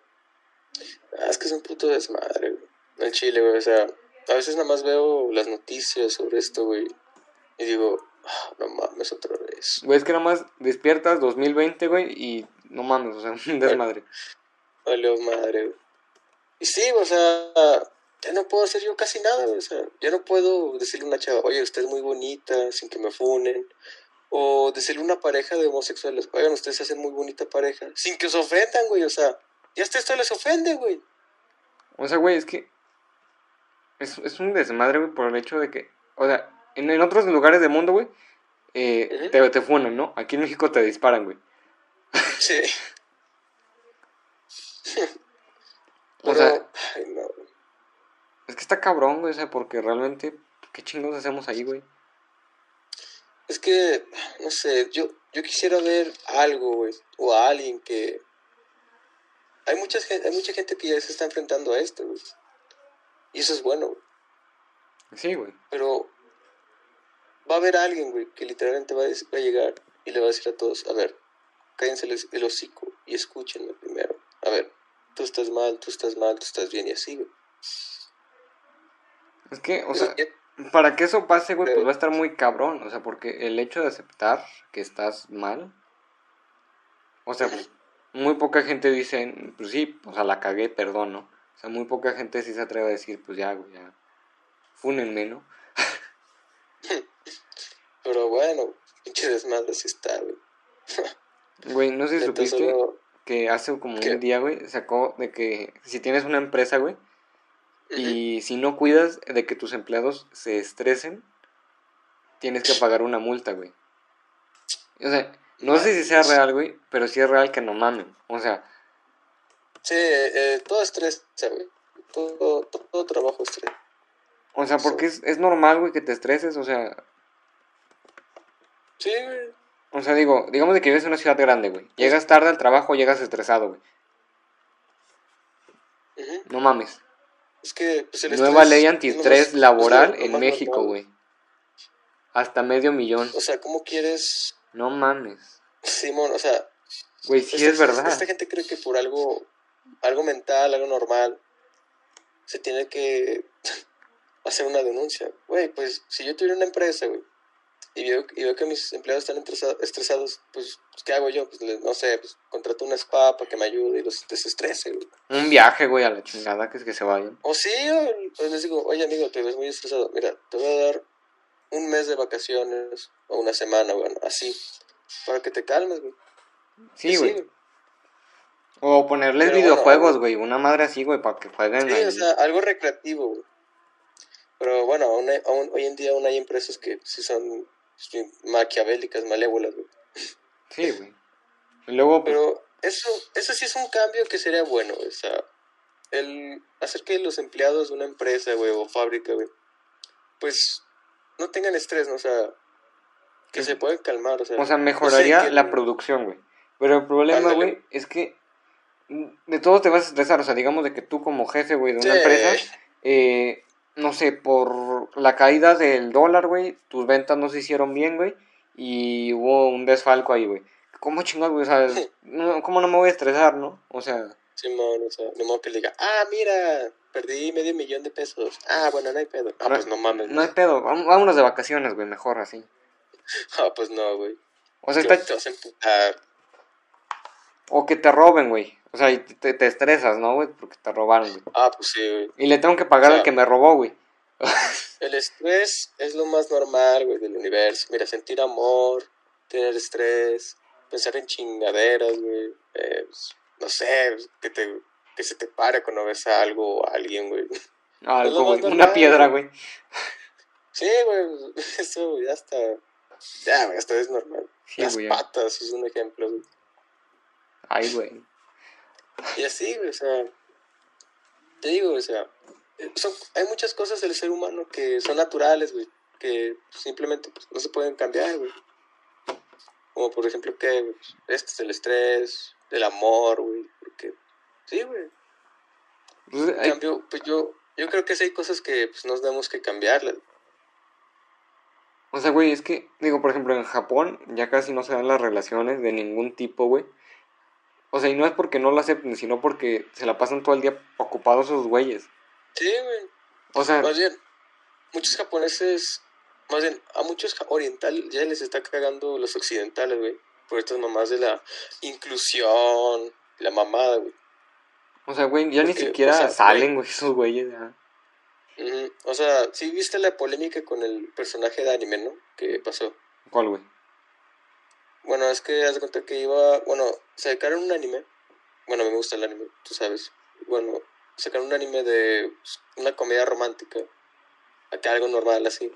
Ah, es que es un puto desmadre, güey. En Chile, güey. O sea, a veces nada más veo las noticias sobre esto, güey. Y digo, no mames, otra vez. Güey, es que nada más despiertas 2020, güey, y no mames, o sea, un desmadre. Vale, madre, güey. Y sí, o sea, ya no puedo hacer yo casi nada, o sea, ya no puedo decirle a una chava, oye, usted es muy bonita, sin que me funen, o decirle a una pareja de homosexuales, oigan, ustedes se hacen muy bonita pareja, sin que se ofendan, güey, o sea, ya hasta esto les ofende, güey. O sea, güey, es que es, es un desmadre, güey, por el hecho de que, o sea, en, en otros lugares del mundo, güey, eh, te, te funan, ¿no? Aquí en México te disparan, güey. Sí. o sea, ay, no. Es que está cabrón, güey, o sea, porque realmente, ¿qué chingados hacemos ahí, güey? Es que, no sé, yo, yo quisiera ver algo, güey, o a alguien que... Hay, mucha hay mucha gente que ya se está enfrentando a esto, güey. Y eso es bueno, güey. Sí, güey. Pero va a haber alguien, güey, que literalmente va a, va a, llegar y le va a decir a todos, a ver, cállense el, el hocico y escúchenme primero. A ver, tú estás mal, tú estás mal, tú estás bien y así, güey. Es que, o sea, para que eso pase, güey, pues va a estar muy cabrón. O sea, porque el hecho de aceptar que estás mal. O sea, pues, muy poca gente dice, pues sí, o sea, la cagué, perdón, ¿no? O sea, muy poca gente sí se atreve a decir, pues ya, güey, ya. Fúnenme, ¿no? Pero bueno, pinche desmadre sí está, güey. Güey, no sé si supiste, que hace como un día, güey, sacó de que si tienes una empresa, güey, y si no cuidas de que tus empleados se estresen, tienes que pagar una multa, güey. O sea, no sé si sea real, güey, pero sí es real que no mamen. O sea. Sí, eh, todo estrés, güey. Todo, todo, trabajo estrés. O sea, porque es, es normal, güey, que te estreses, o sea. Sí, güey. O sea, digo, digamos de que vives en una ciudad grande, güey. Llegas tarde al trabajo, llegas estresado, güey. No mames. Es que pues, Nueva ley antiestrés laboral en México, güey. Hasta medio millón. O sea, ¿cómo quieres? No mames. Simón, o sea. Güey, sí es verdad. Esta gente cree que por algo, algo mental, algo normal, se tiene que hacer una denuncia. Güey, pues si yo tuviera una empresa, güey, y veo, y veo que mis empleados están estresados, pues, ¿qué hago yo? Pues, no sé, pues, contrato una spa para que me ayude y los desestrese, güey. Un viaje, güey, a la chingada, que es que se vayan. O sí, o, les digo, oye, amigo, te ves muy estresado, mira, te voy a dar un mes de vacaciones, o una semana, bueno, así, para que te calmes, güey. Sí, güey. o ponerles videojuegos, güey, una madre así, güey, para que jueguen. Sí, o sea, algo recreativo, güey. Pero bueno, aún, aún, hoy en día aún hay empresas que sí son maquiavélicas, malévolas, güey. Sí, güey. luego, pues, Pero eso, eso sí es un cambio que sería bueno, o sea, el hacer que los empleados de una empresa, güey, o fábrica, güey, pues no tengan estrés, ¿no? O sea, que se pueden calmar, o sea. O sea, mejoraría la producción, güey. Pero el problema, güey, es que de todo te vas a estresar, o sea, digamos de que tú como jefe, güey, de una empresa, eh, no sé, por la caída del dólar, güey, tus ventas no se hicieron bien, güey, y hubo un desfalco ahí, güey. ¿Cómo chingados, güey? O sea, no, ¿cómo no me voy a estresar, no? O sea... Sí, man, o sea, no modo que le diga, ah, mira, perdí medio millón de pesos. Ah, bueno, no hay pedo. Ah, pues no mames. No hay pedo, vámonos de vacaciones, güey, mejor así. Ah, pues no, güey. O sea, está... Te vas a empujar. O que te roben, güey. O sea, y te, te estresas, ¿no, güey? Porque te robaron, güey. Ah, pues sí, güey. Y le tengo que pagar al que me robó, güey. el estrés es lo más normal, güey, del universo. Mira, sentir amor, tener estrés, pensar en chingaderas, güey. Eh, pues, no sé, que, te, que se te pare cuando ves a algo o a alguien, güey. Algo, güey. Una piedra, güey. Sí, güey. Eso, güey, hasta. Ya, güey, hasta es normal. Las patas es un ejemplo, güey. Ay, güey. Y así, o sea, te digo, o sea, son, hay muchas cosas del ser humano que son naturales, güey, que simplemente pues, no se pueden cambiar, güey. Como por ejemplo que este es el estrés, el amor, güey, porque sí, güey. Pues, en cambio, pues yo, yo creo que sí hay cosas que pues, nos tenemos que cambiarlas. O sea, güey, es que, digo, por ejemplo, en Japón ya casi no se dan las relaciones de ningún tipo, güey. O sea, y no es porque no lo acepten, sino porque se la pasan todo el día ocupados esos güeyes. Sí, güey. O sea. Más bien, muchos japoneses, más bien, a muchos orientales ya les está cagando los occidentales, güey. Por estas mamás de la inclusión, la mamada, güey. O sea, güey, ya ni siquiera salen, güey, esos güeyes, ya. O sea, sí viste la polémica con el personaje de anime, ¿no? Que pasó. ¿Cuál, güey? Bueno, es que haz de cuenta que iba. Bueno, sacaron un anime. Bueno, me gusta el anime, tú sabes. Bueno, sacaron un anime de una comedia romántica. Acá algo normal así.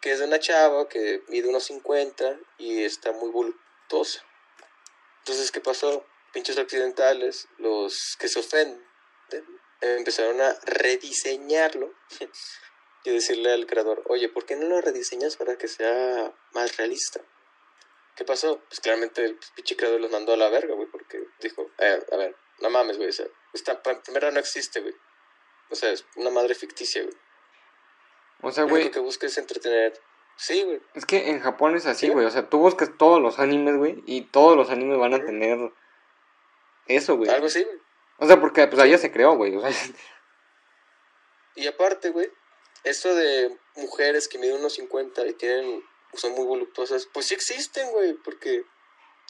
Que es de una chava que mide unos 50 y está muy voluptuosa. Entonces, ¿qué pasó? Pinches occidentales, los que se ofenden, empezaron a rediseñarlo y decirle al creador, oye, ¿por qué no lo rediseñas para que sea más realista? ¿Qué pasó? Pues claramente el pinche creador los mandó a la verga, güey, porque dijo, eh, a ver, no mames, güey, o sea, esta primera no existe, güey. O sea, es una madre ficticia, güey. O sea, güey. Lo que busques es entretener. Sí, güey. Es que en Japón es así, güey. O sea, tú buscas todos los animes, güey, y todos los animes van a tener eso, güey. Algo así, güey. O sea, porque pues allá se creó, güey. O sea. Y aparte, güey, esto de mujeres que miden unos 50 y tienen son muy voluptuosas, pues sí existen, güey, porque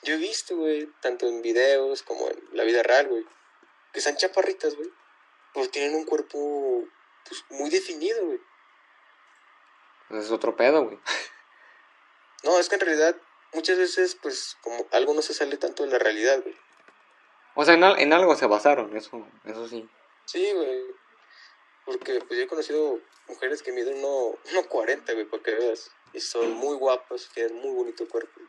yo he visto, güey, tanto en videos como en la vida real, güey, que son chaparritas, güey, pero tienen un cuerpo pues, muy definido, güey. Pues es otro pedo, güey. No, es que en realidad muchas veces, pues, como algo no se sale tanto de la realidad, güey. O sea, en, en algo se basaron, eso, eso sí. Sí, güey. Porque pues yo he conocido mujeres que miden 1,40, güey, para que veas. Y son muy guapas, tienen muy bonito cuerpo.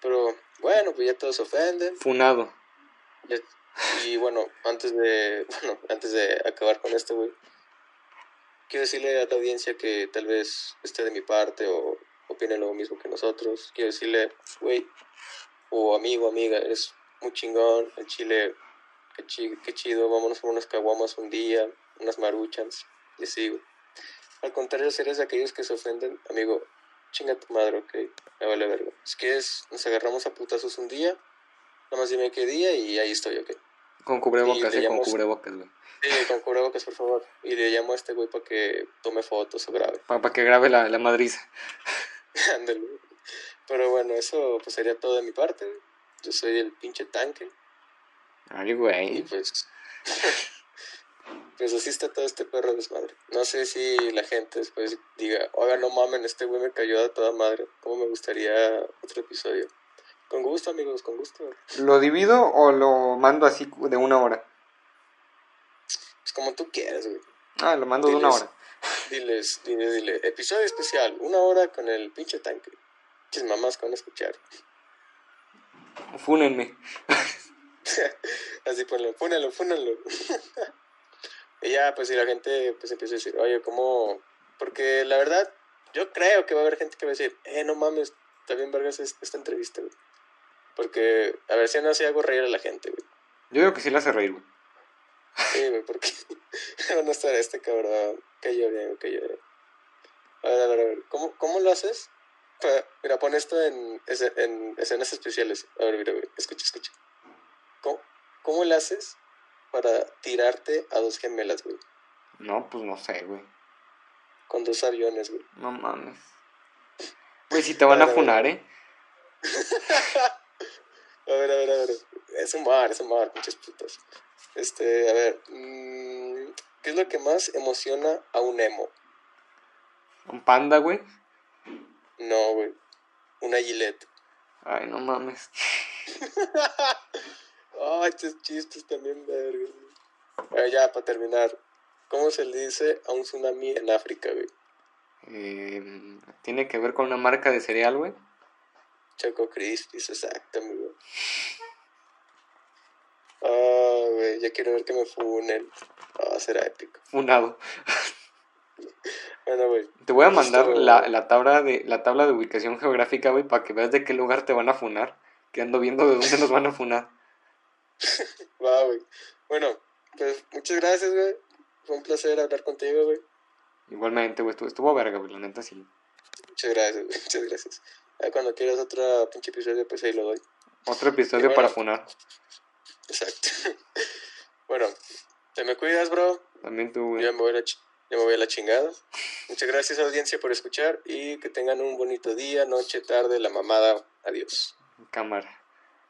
Pero bueno, pues ya todos se ofenden. Funado. Y bueno, antes de, bueno, antes de acabar con esto, güey, quiero decirle a la audiencia que tal vez esté de mi parte o opine lo mismo que nosotros. Quiero decirle, güey, o amigo, amiga, eres muy chingón, el chile, qué, qué chido, vámonos a unas caguamas un día, unas maruchans, y así, güey. Al contrario, si eres de aquellos que se ofenden, amigo, chinga tu madre, ok, me vale verga. Si quieres, nos agarramos a putazos un día, nada más dime qué día y ahí estoy, ok. Con cubrebocas, sí, con cubrebocas, güey. Sí, con cubrebocas, por favor. Y le llamo a este güey para que tome fotos o grabe. Para que grabe la, la madriza. Ándale. Pero bueno, eso pues sería todo de mi parte. Yo soy el pinche tanque. Ay, güey. Y pues. pues así está todo este perro desmadre. No sé si la gente después diga, oiga, no mamen, este güey me cayó a toda madre. ¿Cómo me gustaría otro episodio? Con gusto, amigos, con gusto. ¿Lo divido o lo mando así de una hora? Pues como tú quieras, güey. Ah, lo mando de una hora. Diles, dile, dile, episodio especial, una hora con el pinche tanque. Chis mamás con escuchar. Fúnenme. Así ponlo, fúnenlo, fúnenlo. y ya, pues si la gente pues empieza a decir, oye, ¿cómo? Porque la verdad, yo creo que va a haber gente que va a decir, eh, no mames, está bien vergas esta entrevista, güey. Porque, a ver si no así hago reír a la gente, güey. Yo creo que sí la hace reír, güey. Sí, güey, porque van a estar este cabrón, que llore, que llore. A ver, a ver, a ver, ¿cómo, cómo lo haces? Mira, pon esto en, en escenas especiales. A ver, mira, güey, escucha, escucha. ¿Cómo, ¿Cómo le haces para tirarte a dos gemelas, güey? No, pues no sé, güey. Con dos aviones, güey. No mames. Güey, si te van a, funar, ¿eh? a ver, a ver, a ver. Es un mar, es un mar, pinches putas. Este, a ver. Mmm, ¿Qué es lo que más emociona a un emo? ¿Un panda, güey? No, güey. Una Gillette. Ay, no mames. Ay, estos chistes también, verga. ver, ya, para terminar. ¿Cómo se le dice a un tsunami en África, güey? Eh, ¿Tiene que ver con una marca de cereal, güey? Choco Crispis, exacto, amigo. Ah, güey, ya quiero ver que me funen. Ah, será épico. Funado. bueno, güey. Te voy a mandar la, la, tabla de, la tabla de ubicación geográfica, güey, para que veas de qué lugar te van a funar. Que ando viendo de dónde nos van a funar. Va, güey. Bueno, pues muchas gracias, güey. Fue un placer hablar contigo, güey. Igualmente, güey. Estuvo, estuvo verga, güey. La neta sí. Muchas gracias, güey. Muchas gracias. cuando quieras otro pinche episodio, pues ahí lo doy. Otro episodio para funar. Exacto. bueno, te me cuidas, bro. También tú, güey. Ya me voy a la, me voy a la chingada. Muchas gracias, audiencia, por escuchar y que tengan un bonito día, noche, tarde, la mamada. Adiós. Cámara.